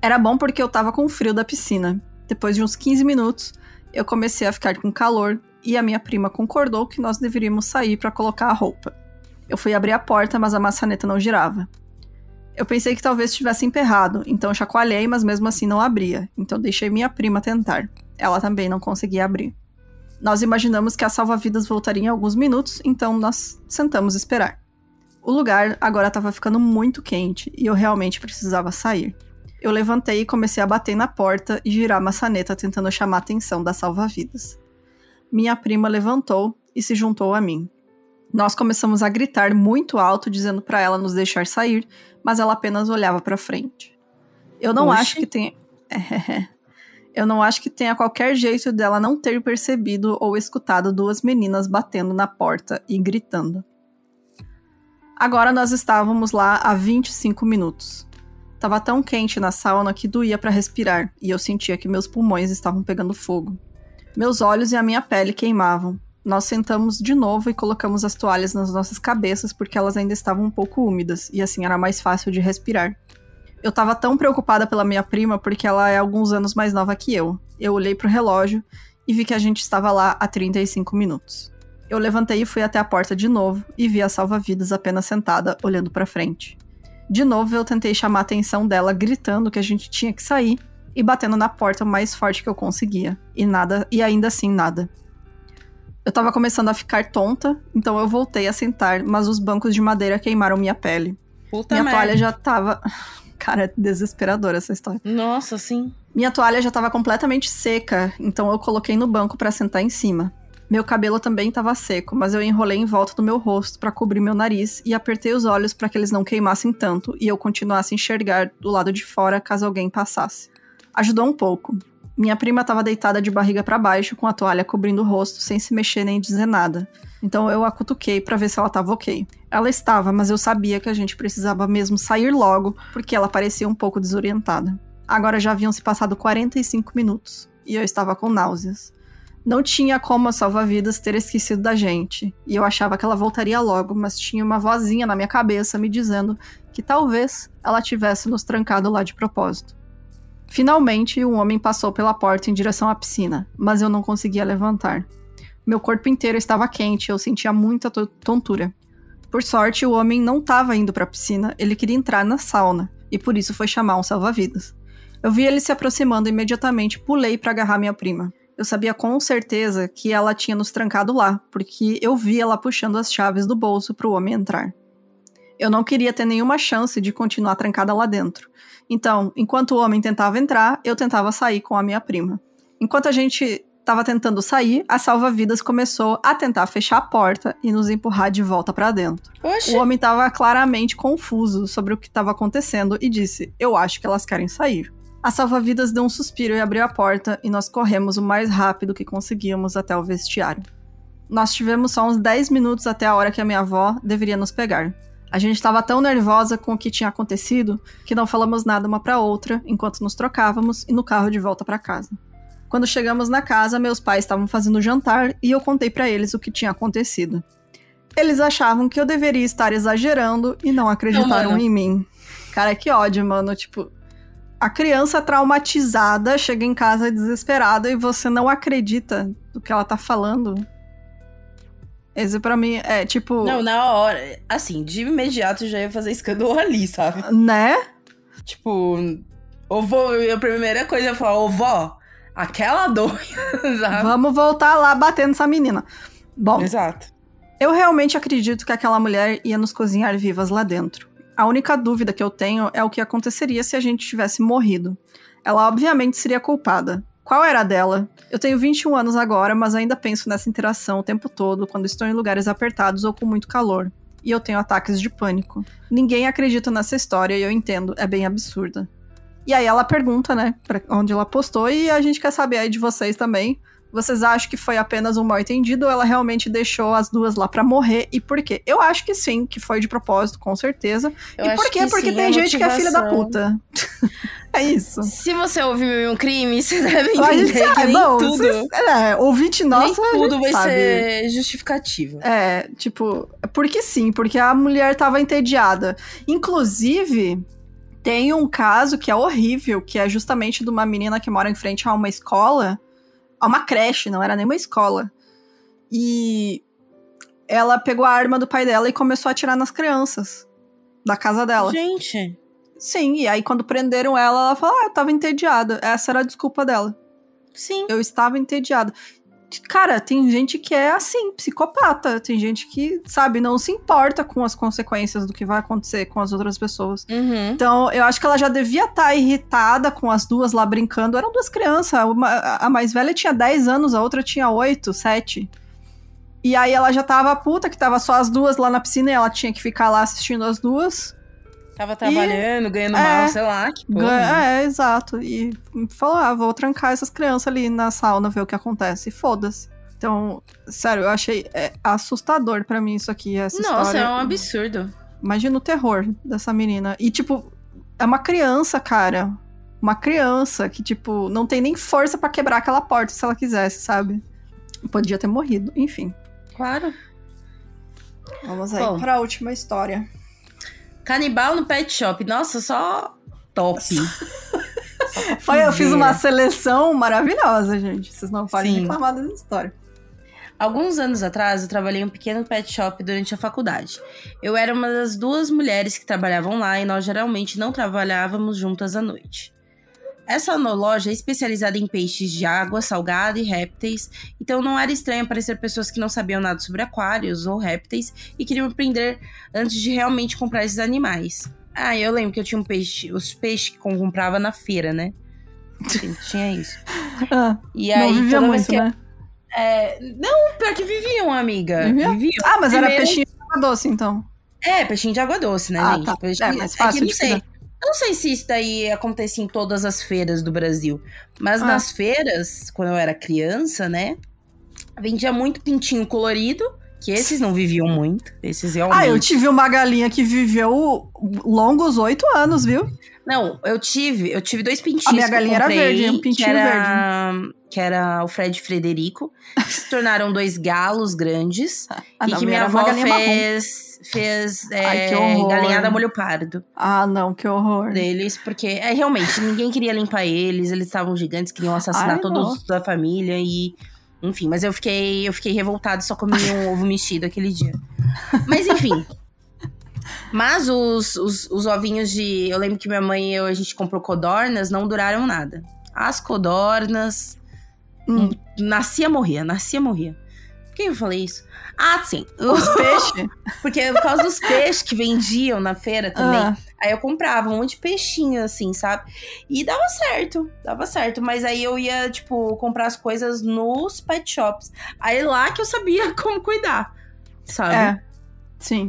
Era bom porque eu estava com frio da piscina. Depois de uns 15 minutos, eu comecei a ficar com calor e a minha prima concordou que nós deveríamos sair para colocar a roupa. Eu fui abrir a porta, mas a maçaneta não girava. Eu pensei que talvez estivesse emperrado, então chacoalhei, mas mesmo assim não abria. Então deixei minha prima tentar. Ela também não conseguia abrir. Nós imaginamos que a salva-vidas voltaria em alguns minutos, então nós sentamos esperar. O lugar agora estava ficando muito quente e eu realmente precisava sair. Eu levantei e comecei a bater na porta e girar a maçaneta tentando chamar a atenção da salva-vidas. Minha prima levantou e se juntou a mim. Nós começamos a gritar muito alto dizendo para ela nos deixar sair, mas ela apenas olhava para frente. Eu não Oxi. acho que tenha Eu não acho que tenha qualquer jeito dela não ter percebido ou escutado duas meninas batendo na porta e gritando. Agora nós estávamos lá há 25 minutos. Tava tão quente na sauna que doía para respirar e eu sentia que meus pulmões estavam pegando fogo. Meus olhos e a minha pele queimavam. Nós sentamos de novo e colocamos as toalhas nas nossas cabeças porque elas ainda estavam um pouco úmidas e assim era mais fácil de respirar. Eu tava tão preocupada pela minha prima porque ela é alguns anos mais nova que eu. Eu olhei pro relógio e vi que a gente estava lá há 35 minutos. Eu levantei e fui até a porta de novo e vi a salva-vidas apenas sentada, olhando para frente. De novo, eu tentei chamar a atenção dela, gritando que a gente tinha que sair e batendo na porta o mais forte que eu conseguia. E nada, e ainda assim nada. Eu tava começando a ficar tonta, então eu voltei a sentar, mas os bancos de madeira queimaram minha pele. Puta minha merda. toalha já tava. Cara, é desesperadora essa história. Nossa, sim. Minha toalha já tava completamente seca, então eu coloquei no banco para sentar em cima. Meu cabelo também estava seco, mas eu enrolei em volta do meu rosto para cobrir meu nariz e apertei os olhos para que eles não queimassem tanto e eu continuasse a enxergar do lado de fora caso alguém passasse. Ajudou um pouco. Minha prima estava deitada de barriga para baixo, com a toalha cobrindo o rosto, sem se mexer nem dizer nada. Então eu a cutuquei para ver se ela estava ok. Ela estava, mas eu sabia que a gente precisava mesmo sair logo, porque ela parecia um pouco desorientada. Agora já haviam se passado 45 minutos e eu estava com náuseas. Não tinha como a salva-vidas ter esquecido da gente, e eu achava que ela voltaria logo, mas tinha uma vozinha na minha cabeça me dizendo que talvez ela tivesse nos trancado lá de propósito. Finalmente, um homem passou pela porta em direção à piscina, mas eu não conseguia levantar. Meu corpo inteiro estava quente, eu sentia muita tontura. Por sorte, o homem não estava indo para a piscina, ele queria entrar na sauna, e por isso foi chamar um salva-vidas. Eu vi ele se aproximando e imediatamente pulei para agarrar minha prima eu sabia com certeza que ela tinha nos trancado lá, porque eu vi ela puxando as chaves do bolso para o homem entrar. Eu não queria ter nenhuma chance de continuar trancada lá dentro. Então, enquanto o homem tentava entrar, eu tentava sair com a minha prima. Enquanto a gente estava tentando sair, a salva-vidas começou a tentar fechar a porta e nos empurrar de volta para dentro. Oxi. O homem estava claramente confuso sobre o que estava acontecendo e disse: Eu acho que elas querem sair. A salva-vidas deu um suspiro e abriu a porta, e nós corremos o mais rápido que conseguíamos até o vestiário. Nós tivemos só uns 10 minutos até a hora que a minha avó deveria nos pegar. A gente estava tão nervosa com o que tinha acontecido que não falamos nada uma para outra enquanto nos trocávamos e no carro de volta para casa. Quando chegamos na casa, meus pais estavam fazendo jantar e eu contei para eles o que tinha acontecido. Eles achavam que eu deveria estar exagerando e não acreditaram não, em mim. Cara, que ódio, mano. Tipo, a criança traumatizada chega em casa desesperada e você não acredita do que ela tá falando. Esse pra mim é tipo. Não, na hora. Assim, de imediato já ia fazer escândalo ali, sabe? Né? Tipo, ô vó, a primeira coisa ia falar, ô vó, aquela doida, sabe? Vamos voltar lá batendo essa menina. Bom. Exato. Eu realmente acredito que aquela mulher ia nos cozinhar vivas lá dentro. A única dúvida que eu tenho é o que aconteceria se a gente tivesse morrido. Ela obviamente seria culpada. Qual era a dela? Eu tenho 21 anos agora, mas ainda penso nessa interação o tempo todo quando estou em lugares apertados ou com muito calor. E eu tenho ataques de pânico. Ninguém acredita nessa história e eu entendo, é bem absurda. E aí ela pergunta, né, pra onde ela postou e a gente quer saber aí de vocês também vocês acham que foi apenas um mal entendido ou ela realmente deixou as duas lá para morrer? E por quê? Eu acho que sim, que foi de propósito, com certeza. Eu e por quê? Porque sim, tem gente que é filha da puta. é isso. Se você ouviu um crime, você deve entender gente, que nem não, tudo... Vocês, é, ouvinte nossa, nem tudo vai sabe. ser justificativo. É, tipo, porque sim, porque a mulher tava entediada. Inclusive... Tem um caso que é horrível, que é justamente de uma menina que mora em frente a uma escola a uma creche, não era nem uma escola. E ela pegou a arma do pai dela e começou a atirar nas crianças da casa dela. Gente. Sim, e aí quando prenderam ela, ela falou: Ah, eu tava entediada. Essa era a desculpa dela. Sim. Eu estava entediada. cara, tem gente que é assim, psicopata. Tem gente que, sabe, não se importa com as consequências do que vai acontecer com as outras pessoas. Uhum. Então, eu acho que ela já devia estar tá irritada com as duas lá brincando. Eram duas crianças. Uma, a mais velha tinha 10 anos, a outra tinha 8, 7. E aí ela já tava puta que tava só as duas lá na piscina e ela tinha que ficar lá assistindo as duas. Tava trabalhando, e, ganhando é, mal, sei lá, que porra. É, exato. E falou, ah, vou trancar essas crianças ali na sauna, ver o que acontece. Foda-se. Então, sério, eu achei é, assustador para mim isso aqui, essa Nossa, história. é um absurdo. Imagina o terror dessa menina. E, tipo, é uma criança, cara. Uma criança que, tipo, não tem nem força para quebrar aquela porta se ela quisesse, sabe? Podia ter morrido, enfim. Claro. Vamos aí Bom, pra última história. Canibal no pet shop. Nossa, só top. Foi, eu fiz uma seleção maravilhosa, gente. Vocês não podem Sim. reclamar dessa história. Alguns anos atrás, eu trabalhei em um pequeno pet shop durante a faculdade. Eu era uma das duas mulheres que trabalhavam lá e nós geralmente não trabalhávamos juntas à noite. Essa loja é especializada em peixes de água salgada e répteis, então não era estranho aparecer pessoas que não sabiam nada sobre aquários ou répteis e queriam aprender antes de realmente comprar esses animais. Ah, eu lembro que eu tinha um peixe, os peixes que eu comprava na feira, né? tinha isso. Ah, e aí, não vivia muito, que... né? É... Não, pior que viviam, amiga. Vivia? Viviam. Ah, mas Primeiro... era peixinho de água doce, então. É, peixinho de água doce, né, ah, gente? Tá. Peixinho... É, mais fácil é que não sei. Eu não sei se isso daí acontece em todas as feiras do Brasil, mas ah. nas feiras, quando eu era criança, né, vendia muito pintinho colorido, que esses não viviam muito, esses realmente... Ah, eu tive uma galinha que viveu longos oito anos, viu? Não, eu tive, eu tive dois pintinhos A minha galinha comprei, era verde, um pintinho que era, verde. Que era o Fred e Frederico, que se tornaram dois galos grandes, ah, e não, que minha avó fez fez é, Ai, galinhada molho pardo. Ah, não, que horror. Deles, porque é realmente ninguém queria limpar eles, eles estavam gigantes, queriam assassinar Ai, todos da família e enfim, mas eu fiquei eu fiquei revoltada, só comi um ovo mexido aquele dia. Mas enfim. Mas os, os, os ovinhos de. Eu lembro que minha mãe e eu, a gente comprou codornas, não duraram nada. As codornas. Hum. Nascia, morria, nascia, morria. Por que eu falei isso? Ah, sim. Os peixes. Porque por causa dos peixes que vendiam na feira também. Ah. Aí eu comprava um monte de peixinho, assim, sabe? E dava certo, dava certo. Mas aí eu ia, tipo, comprar as coisas nos pet shops. Aí lá que eu sabia como cuidar, sabe? É, sim.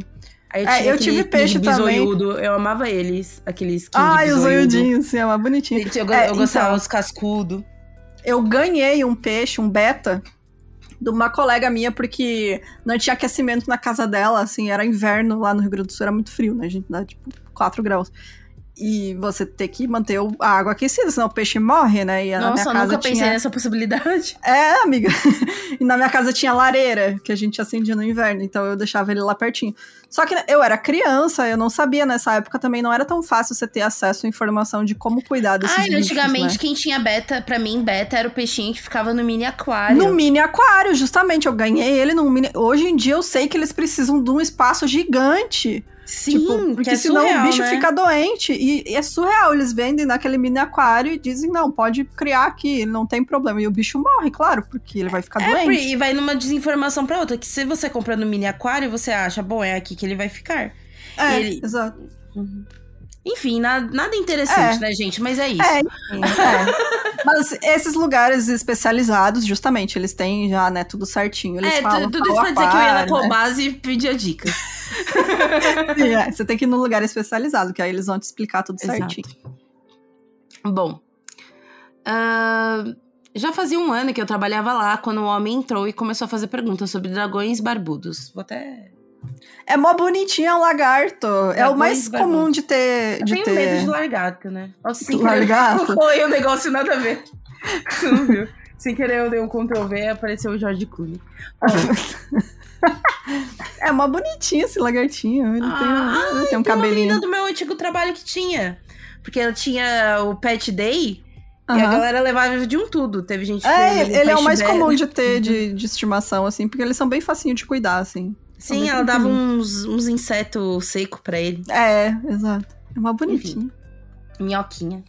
Aí eu, é, eu tive peixe também. Eu amava eles, aqueles Ah, os zoiudinhos, sim, é uma bonitinha. Eu, eu, é, eu gostava então, dos cascudos. Eu ganhei um peixe, um beta, de uma colega minha, porque não tinha aquecimento na casa dela, assim, era inverno lá no Rio Grande do Sul, era muito frio, né? A gente dá tipo 4 graus. E você ter que manter a água aquecida, senão o peixe morre, né? E Nossa, eu nunca pensei tinha... nessa possibilidade. É, amiga. e na minha casa tinha lareira, que a gente acendia no inverno, então eu deixava ele lá pertinho. Só que eu era criança, eu não sabia nessa época também, não era tão fácil você ter acesso à informação de como cuidar desses Ai, bichos, antigamente né? quem tinha beta, pra mim, beta era o peixinho que ficava no mini aquário. No mini aquário, justamente. Eu ganhei ele no mini. Hoje em dia eu sei que eles precisam de um espaço gigante. Sim, tipo, porque é senão surreal, o bicho né? fica doente. E, e é surreal. Eles vendem naquele mini aquário e dizem, não, pode criar aqui, não tem problema. E o bicho morre, claro, porque ele vai ficar É, doente. e vai numa desinformação pra outra. Que se você compra no mini aquário, você acha, bom, é aqui que ele vai ficar. É, ele- exato. Enfim, nada, nada interessante, É. né, gente? Mas é isso. É, é. Mas esses lugares especializados, justamente, eles têm já, né, tudo certinho. Eles É, falam tu- tudo isso pra dizer que eu ia na né? Cobase e pedia dicas. Sim, é, Você tem que ir num lugar especializado, que aí eles vão te explicar tudo Exato. certinho. Bom, ah, já fazia um ano que eu trabalhava lá quando o homem entrou e começou a fazer perguntas sobre dragões barbudos. Vou até. É mó bonitinho, é um lagarto. é o Dragões mais barbudos. comum de ter. Eu De tenho ter... medo de largato, né? Sem Largato? Foi um negócio nada a ver. Você não viu? Sem querer, eu dei um Ctrl V e apareceu o George Clooney. É mó bonitinho esse lagartinho. Ele Ah, tem, ele tem um Tem uma menina cabelinho. do meu antigo trabalho que tinha. Porque ela tinha o Pet Day e a galera levava de um tudo. Teve gente que É, fez ele é o mais bear. comum de ter de, de estimação, assim, porque eles são bem facinho de cuidar, assim. Sim, ela dava uns, uns insetos secos pra ele. É, exato. É mó bonitinho. Minhoquinha.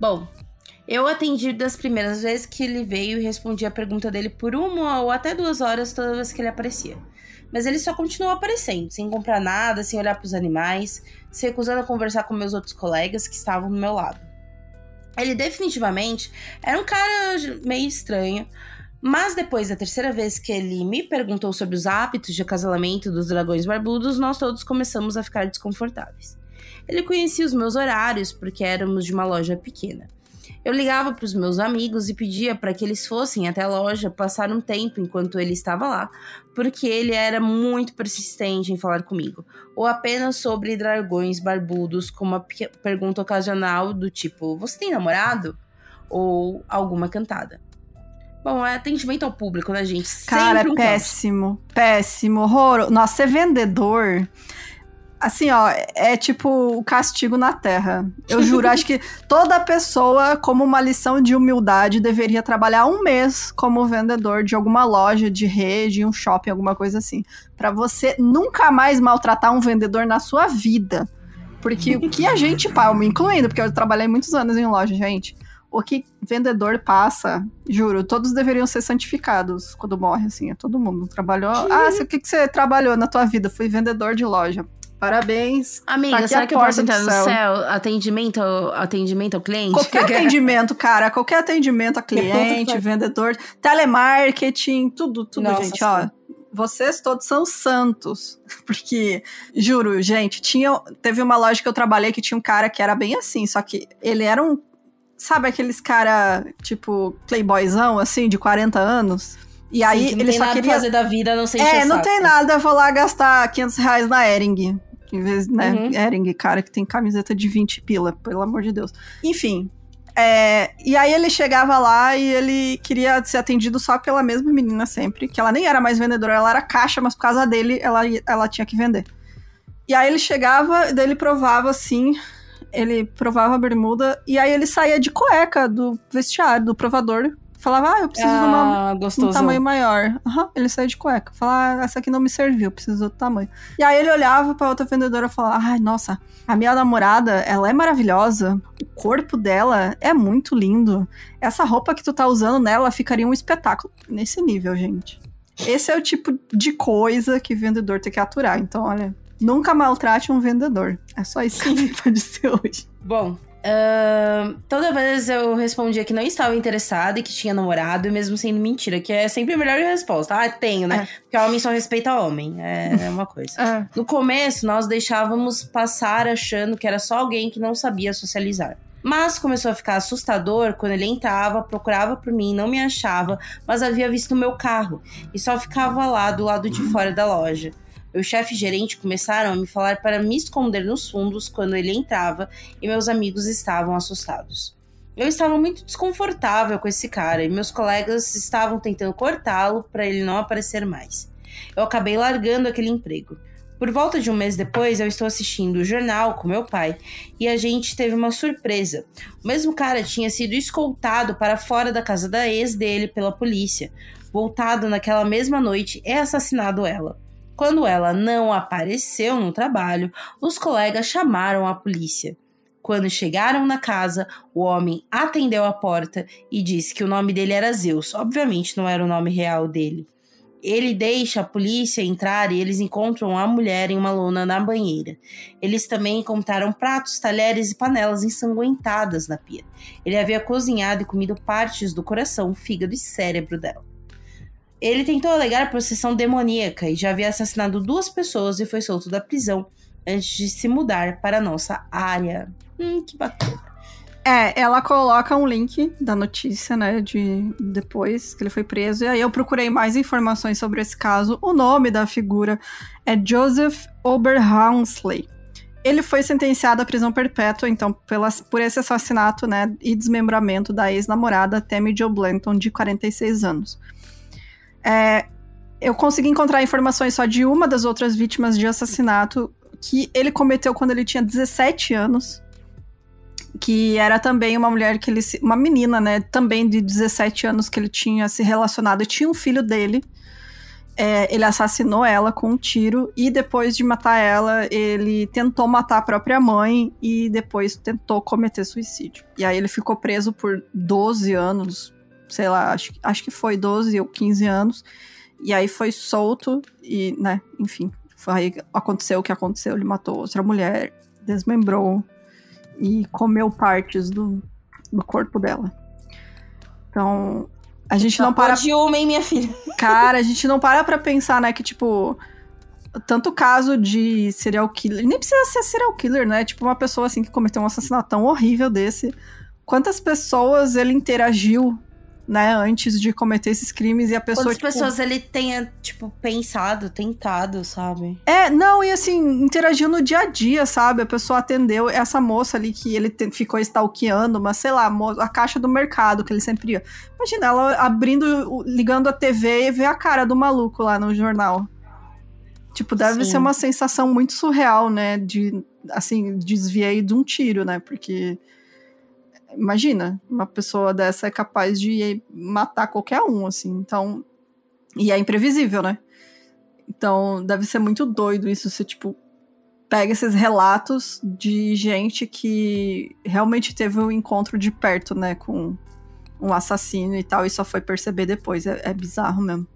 Bom, Eu atendi das primeiras vezes que ele veio e respondi a pergunta dele por uma ou até duas horas toda vez que ele aparecia. Mas ele só continuou aparecendo, sem comprar nada, sem olhar para os animais, se recusando a conversar com meus outros colegas que estavam do meu lado. Ele definitivamente era um cara meio estranho, mas depois da terceira vez que ele me perguntou sobre os hábitos de acasalamento dos dragões barbudos, nós todos começamos a ficar desconfortáveis. Ele conhecia os meus horários porque éramos de uma loja pequena. Eu ligava para os meus amigos e pedia para que eles fossem até a loja passar um tempo enquanto ele estava lá, porque ele era muito persistente em falar comigo, ou apenas sobre dragões barbudos, com uma pergunta ocasional do tipo: Você tem namorado? Ou alguma cantada. Bom, é atendimento ao público, né, gente? Cara, um péssimo. Caos. Péssimo. Horror. Nossa, ser vendedor. Assim, ó, é tipo o castigo na terra. Eu juro, acho que toda pessoa, como uma lição de humildade, deveria trabalhar um mês como vendedor de alguma loja, de rede, um shopping, alguma coisa assim. para você nunca mais maltratar um vendedor na sua vida. Porque o que a gente, pá, eu me incluindo, porque eu trabalhei muitos anos em loja, gente o que vendedor passa, juro, todos deveriam ser santificados quando morre, assim, é todo mundo. Trabalhou. Que? Ah, o que, que você trabalhou na tua vida? Fui vendedor de loja. Parabéns. Amiga, tá será que eu posso entrar no céu? Atendimento, atendimento ao cliente? Qualquer atendimento, cara. Qualquer atendimento a cliente, vendedor, telemarketing, tudo, tudo, Nossa, gente, ó. Vocês todos são santos. Porque, juro, gente, tinha, teve uma loja que eu trabalhei que tinha um cara que era bem assim, só que ele era um Sabe aqueles cara, tipo, playboyzão, assim, de 40 anos? E aí Sim, ele só queria fazer da vida, não sei É, não tem nada, eu vou lá gastar 500 reais na Ering. Em vez, né? Uhum. Ering, cara, que tem camiseta de 20 pila, pelo amor de Deus. Enfim. É, e aí ele chegava lá e ele queria ser atendido só pela mesma menina sempre, que ela nem era mais vendedora, ela era caixa, mas por causa dele ela, ela tinha que vender. E aí ele chegava, daí ele provava assim, ele provava a bermuda e aí ele saía de cueca do vestiário, do provador. Falava, ah, eu preciso ah, de uma, um tamanho maior. Uhum, ele saía de cueca. Falava, ah, essa aqui não me serviu, preciso de outro tamanho. E aí ele olhava pra outra vendedora e falava, ai, nossa, a minha namorada, ela é maravilhosa. O corpo dela é muito lindo. Essa roupa que tu tá usando nela ficaria um espetáculo. Nesse nível, gente. Esse é o tipo de coisa que vendedor tem que aturar. Então, olha, Nunca maltrate um vendedor. É só isso que pode ser hoje. Bom, Uh, toda vez eu respondia que não estava interessada e que tinha namorado, mesmo sendo mentira, que é sempre a melhor resposta. Ah, tenho, né? É. Porque homem só respeita homem. É, é uma coisa. É. No começo, nós deixávamos passar achando que era só alguém que não sabia socializar. Mas começou a ficar assustador quando ele entrava, procurava por mim, não me achava, mas havia visto o meu carro e só ficava lá do lado de fora da loja. Meu chefe gerente começaram a me falar para me esconder nos fundos quando ele entrava e meus amigos estavam assustados. Eu estava muito desconfortável com esse cara e meus colegas estavam tentando cortá-lo para ele não aparecer mais. Eu acabei largando aquele emprego. Por volta de um mês depois, eu estou assistindo o jornal com meu pai e a gente teve uma surpresa. O mesmo cara tinha sido escoltado para fora da casa da ex dele pela polícia, voltado naquela mesma noite e assassinado ela. Quando ela não apareceu no trabalho, os colegas chamaram a polícia. Quando chegaram na casa, o homem atendeu a porta e disse que o nome dele era Zeus. Obviamente não era o nome real dele. Ele deixa a polícia entrar e eles encontram a mulher em uma lona na banheira. Eles também encontraram pratos, talheres e panelas ensanguentadas na pia. Ele havia cozinhado e comido partes do coração, fígado e cérebro dela. Ele tentou alegar possessão demoníaca e já havia assassinado duas pessoas e foi solto da prisão antes de se mudar para nossa área. Hum, que bacana. É, ela coloca um link da notícia, né, de depois que ele foi preso. E aí eu procurei mais informações sobre esse caso. O nome da figura é Joseph Oberhaunsley. Ele foi sentenciado à prisão perpétua, então, pela, por esse assassinato, né, e desmembramento da ex-namorada Tammy Jo Blanton, de 46 anos. É, eu consegui encontrar informações só de uma das outras vítimas de assassinato que ele cometeu quando ele tinha 17 anos. Que era também uma mulher que ele. Uma menina, né? Também de 17 anos que ele tinha se relacionado. Tinha um filho dele. é, ele assassinou ela com um tiro e depois de matar ela, ele tentou matar a própria mãe e depois tentou cometer suicídio. E aí ele ficou preso por 12 anos, sei lá, acho, acho que foi 12 ou 15 anos. E aí foi solto e, né, enfim, foi, aconteceu o que aconteceu. Ele matou outra mulher, desmembrou e comeu partes do, do corpo dela. Então, a gente não para. de homem, minha filha. Cara, a gente não para pra pensar, né, que, tipo, tanto caso de serial killer. Nem precisa ser serial killer, né? Tipo, uma pessoa assim que cometeu um assassinato tão horrível desse. Quantas pessoas ele interagiu né, antes de cometer esses crimes e a pessoa. Quantas tipo, pessoas ele tenha, tipo, pensado, tentado, sabe? É, não, e assim, interagiu no dia a dia, sabe? A pessoa atendeu essa moça ali que ele te, ficou stalkeando, mas sei lá, a caixa do mercado que ele sempre ia. Imagina ela abrindo, ligando a TV e ver a cara do maluco lá no jornal. Tipo, deve Sim. ser uma sensação muito surreal, né? De, assim, desviei de um tiro, né? Porque imagina, uma pessoa dessa é capaz de matar qualquer um, assim. Então, e é imprevisível, né? Então, deve ser muito doido isso, você, tipo, pega esses relatos de gente que realmente teve um encontro de perto, né, com um assassino e tal, e só foi perceber depois. É, é bizarro mesmo.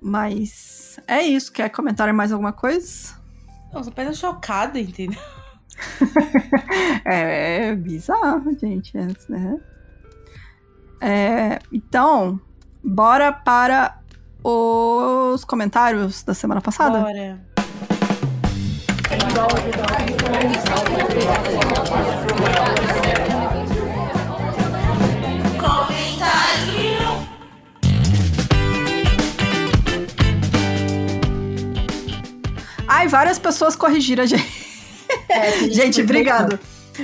Mas é isso. Quer comentar mais alguma coisa? Eu tô apenas chocada, entendeu? é, é, bizarro, gente. Né? é, então, bora para os comentários da semana passada? Bora. Ai, várias pessoas corrigiram a gente. É, gente, obrigado.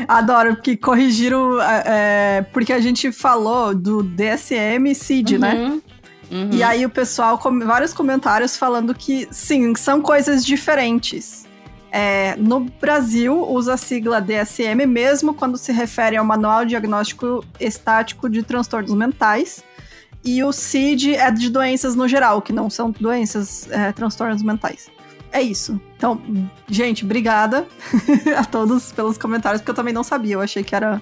Adoro que corrigiram, é, é, porque a gente falou do DSM CID, né? uhum. né? Uhum. E aí o pessoal, com, vários comentários falando que sim, são coisas diferentes. É, no Brasil, usa a sigla DSM mesmo quando se refere ao Manual Diagnóstico Estático de Transtornos Mentais. E o CID é de doenças no geral, que não são doenças, é, transtornos mentais é isso. Então, gente, obrigada a todos pelos comentários, porque eu também não sabia, eu achei que era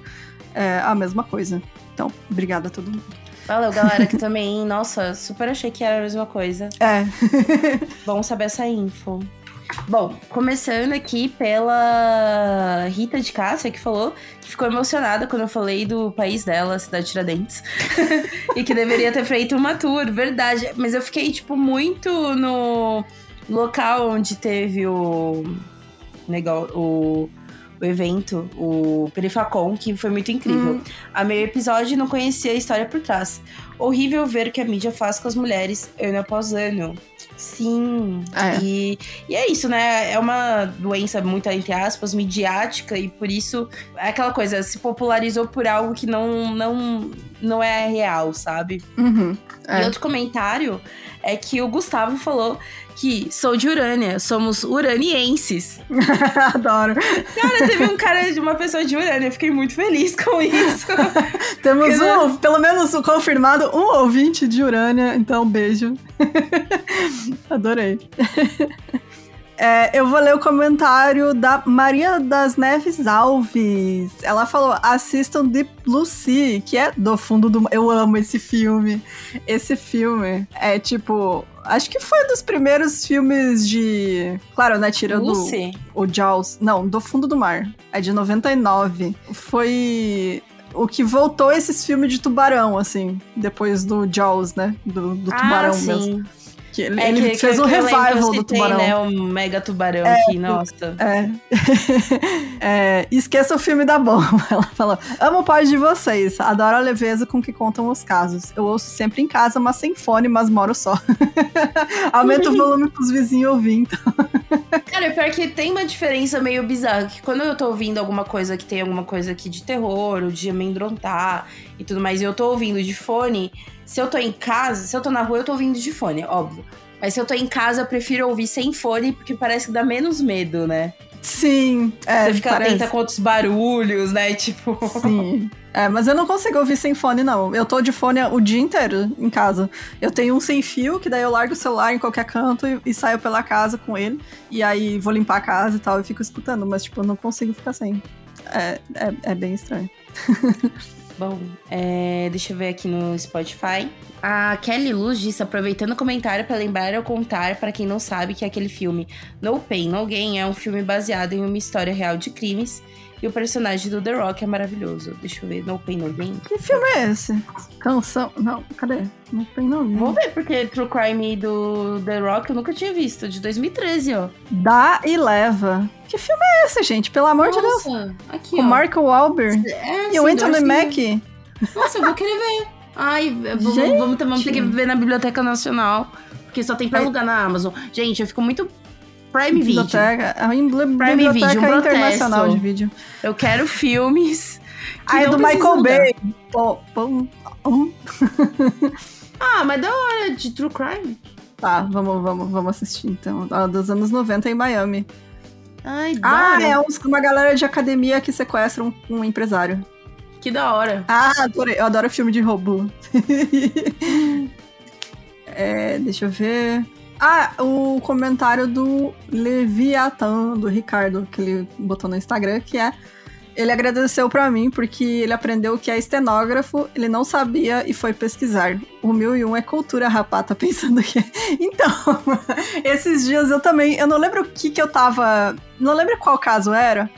é, a mesma coisa. Então, obrigada a todo mundo. Valeu, galera, que também, nossa, super achei que era a mesma coisa. É. Bom saber essa info. Bom, começando aqui pela Rita de Cássia, que falou que ficou emocionada quando eu falei do país dela, cidade de Tiradentes. e que deveria ter feito uma tour, verdade. Mas eu fiquei, tipo, muito no local onde teve o, negócio, o, o evento, o Perifacon, que foi muito incrível. Hum. A meio episódio não conhecia a história por trás. Horrível ver o que a mídia faz com as mulheres ano após ano. Sim. É. E, e é isso, né? É uma doença muito, entre aspas, midiática, e por isso é aquela coisa, se popularizou por algo que não, não, não é real, sabe? Uhum. É. E outro comentário é que o Gustavo falou que sou de Urânia, somos uranienses. Adoro. Cara, teve um cara de uma pessoa de Urânia, fiquei muito feliz com isso. Temos um, pelo menos confirmado, um ouvinte de Urânia, então beijo. Adorei. É, eu vou ler o comentário da Maria das Neves Alves. Ela falou: assistam Deep Blue Sea, que é do fundo do. Eu amo esse filme. Esse filme é tipo. Acho que foi um dos primeiros filmes de. Claro, né? Tirando Lucy. o Jaws. Não, do fundo do mar. É de 99. Foi o que voltou esses filmes de tubarão, assim, depois do Jaws, né? Do, do ah, tubarão sim. mesmo. Que ele, é ele que, fez que, um revival do tubarão. né? Um mega tubarão é, aqui, nossa. É. é. Esqueça o filme da bomba. Ela falou: Amo o pai de vocês. Adoro a leveza com que contam os casos. Eu ouço sempre em casa, mas sem fone, mas moro só. Aumenta o volume pros vizinhos ouvir, então. Cara, pior que tem uma diferença meio bizarra. Que quando eu tô ouvindo alguma coisa que tem alguma coisa aqui de terror, ou de amedrontar e tudo mais, e eu tô ouvindo de fone se eu tô em casa, se eu tô na rua, eu tô ouvindo de fone, óbvio. Mas se eu tô em casa, eu prefiro ouvir sem fone, porque parece que dá menos medo, né? Sim, é, Você fica parece. atenta com outros barulhos, né? Tipo. Sim. É, mas eu não consigo ouvir sem fone, não. Eu tô de fone o dia inteiro em casa. Eu tenho um sem fio, que daí eu largo o celular em qualquer canto e, e saio pela casa com ele. E aí vou limpar a casa e tal, e fico escutando, mas tipo, eu não consigo ficar sem. É, é, é bem estranho. Bom, é, deixa eu ver aqui no Spotify. A Kelly Luz disse, aproveitando o comentário para lembrar ou contar para quem não sabe que aquele filme No Pain No Gain é um filme baseado em uma história real de crimes e o personagem do The Rock é maravilhoso. Deixa eu ver, No Pain No Gain. Que filme é esse? Canção. Não, cadê? Não tem não. Vou ver, porque True Crime do The Rock eu nunca tinha visto, de 2013, ó. Dá e leva. Que filme é esse, gente? Pelo amor de Deus. Nossa, aqui, Com ó. Mark Wahlberg É, e o Anthony Mack. Nossa, eu vou querer ver. Ai, vamos, vamos, ter- vamos ter que ver na Biblioteca Nacional, porque só tem pra alugar na Amazon. Gente, eu fico muito Prime Video. Biblioteca. Uma bibli- Prime biblioteca Video, um internacional protesto. de vídeo. Eu quero filmes. Ah, é do Michael. Bay. Pô, pô. Ah, mas da hora de True Crime. Tá, vamos, vamos, vamos assistir então. Ah, Dos anos 90 em Miami. Ai, Ah, é uns- uma galera de academia que sequestra um, um empresário. Que da hora. Ah, adorei. Eu adoro filme de roubo. É, deixa eu ver. Ah, o comentário do Leviathan, do Ricardo, que ele botou no Instagram, que é. Ele agradeceu pra mim porque ele aprendeu que é estenógrafo, ele não sabia e foi pesquisar. O 1001 é cultura, rapá, tá pensando que. Então, esses dias eu também. Eu não lembro o que que eu tava. Não lembro qual caso era,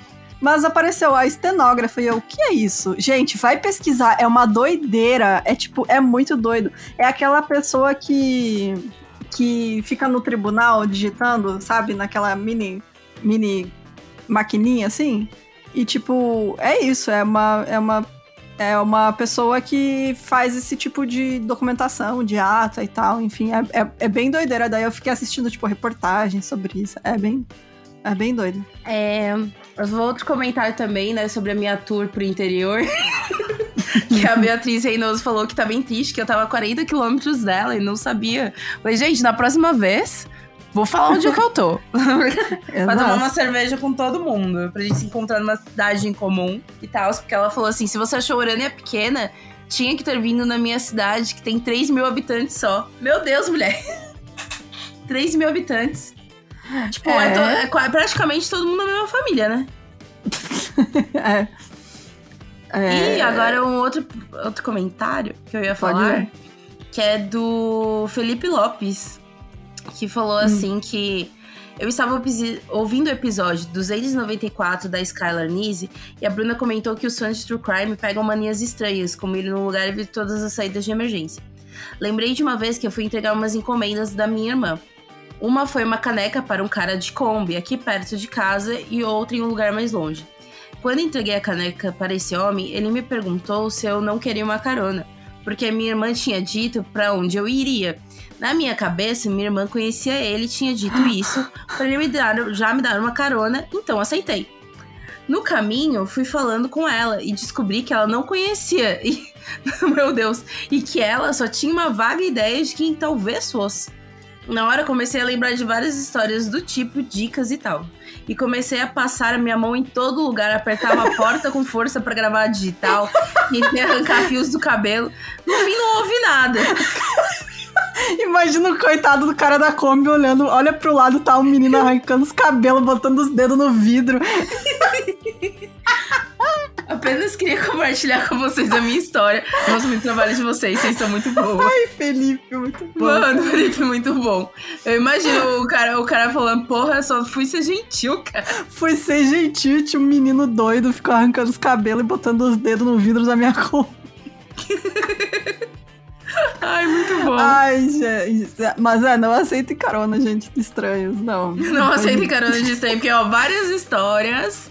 mas apareceu a estenógrafa e eu, o que é isso? Gente, vai pesquisar, é uma doideira. É tipo, é muito doido. É aquela pessoa que que fica no tribunal digitando, sabe, naquela mini mini maquininha assim. E tipo, é isso, é uma é uma é uma pessoa que faz esse tipo de documentação, de ata e tal, enfim, é, é, é bem doideira. Daí eu fiquei assistindo, tipo, reportagens sobre isso. É bem, é bem doido. É, outro comentário também, né, sobre a minha tour pro interior. que a Beatriz Reinoso falou que tá bem triste, que eu tava a 40 quilômetros dela e não sabia. Falei, gente, na próxima vez, vou falar onde é que eu tô. Pra tomar uma cerveja com todo mundo. Pra gente se encontrar numa cidade em comum e tal. Porque ela falou assim: se você achou Urânia pequena, tinha que ter vindo na minha cidade, que tem 3 mil habitantes só. Meu Deus, mulher! 3 mil habitantes. Tipo, é. É. to- é praticamente todo mundo da mesma família, né? é. É, E agora um outro, outro comentário que eu ia falar, que é do Felipe Lopes, que falou Hum. assim que eu estava ouvindo o episódio 294 da Skylar Nise e a Bruna comentou que os fãs de True Crime pegam manias estranhas, como ir num lugar e ver todas as saídas de emergência. Lembrei de uma vez que eu fui entregar umas encomendas da minha irmã. Uma foi uma caneca para um cara de Kombi, aqui perto de casa, e outra em um lugar mais longe. Quando entreguei a caneca para esse homem, ele me perguntou se eu não queria uma carona, porque minha irmã tinha dito para onde eu iria. Na minha cabeça, minha irmã conhecia ele e tinha dito isso para ele me dar, já me dar uma carona, então aceitei. No caminho, fui falando com ela e descobri que ela não conhecia, e, meu Deus, e que ela só tinha uma vaga ideia de quem talvez fosse. Na hora comecei a lembrar de várias histórias do tipo, dicas e tal. E comecei a passar a minha mão em todo lugar, apertar uma porta com força pra gravar digital, tentei arrancar fios do cabelo. No fim não houve nada. Imagina o coitado do cara da Kombi olhando, olha pro lado, tá o menino arrancando os cabelos, botando os dedos no vidro. Apenas queria compartilhar com vocês a minha história. Gosto muito do trabalho de vocês, vocês são muito boas. Ai, Felipe, muito bom. Mano, Felipe, muito bom. Eu imagino o cara, o cara falando, porra, só fui ser gentil, cara. Foi ser gentil, tinha um menino doido, ficou arrancando os cabelos e botando os dedos no vidro da minha Kombi. Ai, muito bom. Ai, gente. Mas é, não aceitem carona, gente, de estranhos, não. Não aceitem carona de estranho, porque, ó, várias histórias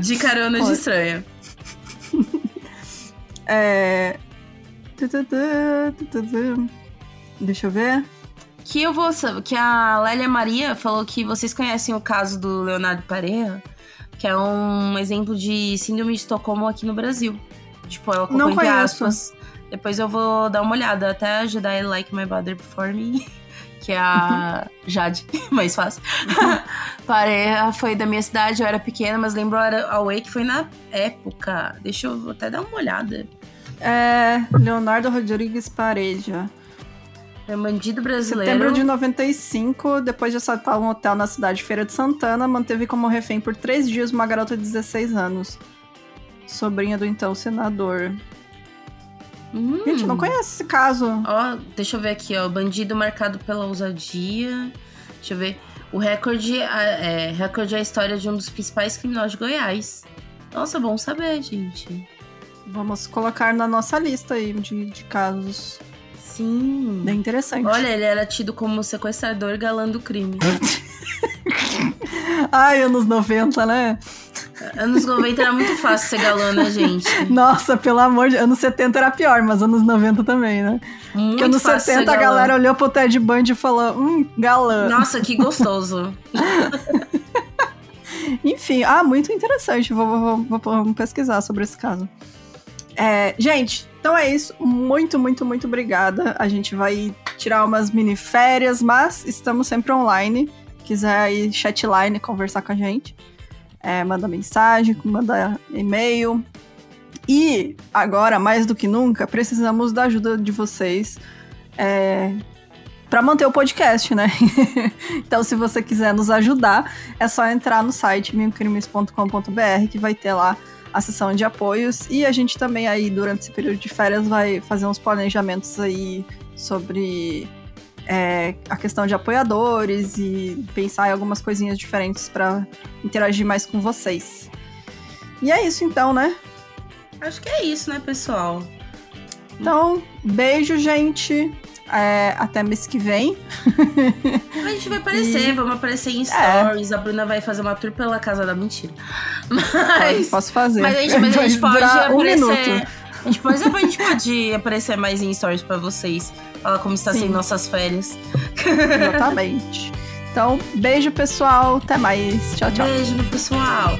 de carona de estranha. É. Deixa eu ver. Que eu vou. Que a Lélia Maria falou que vocês conhecem o caso do Leonardo Pareja, que é um exemplo de síndrome de Estocolmo aqui no Brasil. Tipo, ela colocou Não entre conheço. aspas. Depois eu vou dar uma olhada. Até a Jedi Like My Brother Before Me. que é a Jade, mais fácil. Pareja foi da minha cidade, eu era pequena, mas lembro a Way que foi na época. Deixa eu até dar uma olhada. É, Leonardo Rodrigues Pareja. É bandido brasileiro. Setembro de 95, depois de assaltar um hotel na cidade de Feira de Santana, manteve como refém por três dias uma garota de 16 anos. Sobrinha do então senador. Hum. Gente, não conhece esse caso. Ó, deixa eu ver aqui, ó. Bandido marcado pela ousadia. Deixa eu ver. O recorde é, recorde é a história de um dos principais criminosos de Goiás. Nossa, bom saber, gente. Vamos colocar na nossa lista aí de, de casos. Sim. Bem interessante. Olha, ele era tido como sequestrador galã do crime. Ai, anos 90, né? Anos 90 era muito fácil ser galã, né, gente? Nossa, pelo amor de Anos 70 era pior, mas anos 90 também, né? Muito Porque anos 70 a galera olhou pro Ted Bundy e falou: hum, galã. Nossa, que gostoso. Enfim, ah, muito interessante. Vou, vou, vou, vou pesquisar sobre esse caso. É, gente, então é isso. Muito, muito, muito obrigada. A gente vai tirar umas mini férias, mas estamos sempre online. Quiser aí chatline conversar com a gente, é, manda mensagem, manda e-mail. E agora, mais do que nunca, precisamos da ajuda de vocês é, para manter o podcast, né? então, se você quiser nos ajudar, é só entrar no site milcrimes.com.br que vai ter lá a sessão de apoios. E a gente também aí, durante esse período de férias, vai fazer uns planejamentos aí sobre é, a questão de apoiadores e pensar em algumas coisinhas diferentes para interagir mais com vocês. E é isso então, né? Acho que é isso, né, pessoal? Então, beijo, gente. É, até mês que vem. A gente vai aparecer, e... vamos aparecer em é. stories. É. A Bruna vai fazer uma tour pela casa da mentira. Mas. Posso fazer. Mas a gente, mas a gente pode aparecer. Um minuto. A gente pode, a gente pode aparecer mais em stories pra vocês. Falar como está Sim. sendo nossas férias. Exatamente. Então, beijo, pessoal. Até mais. Tchau, tchau. Beijo, pessoal.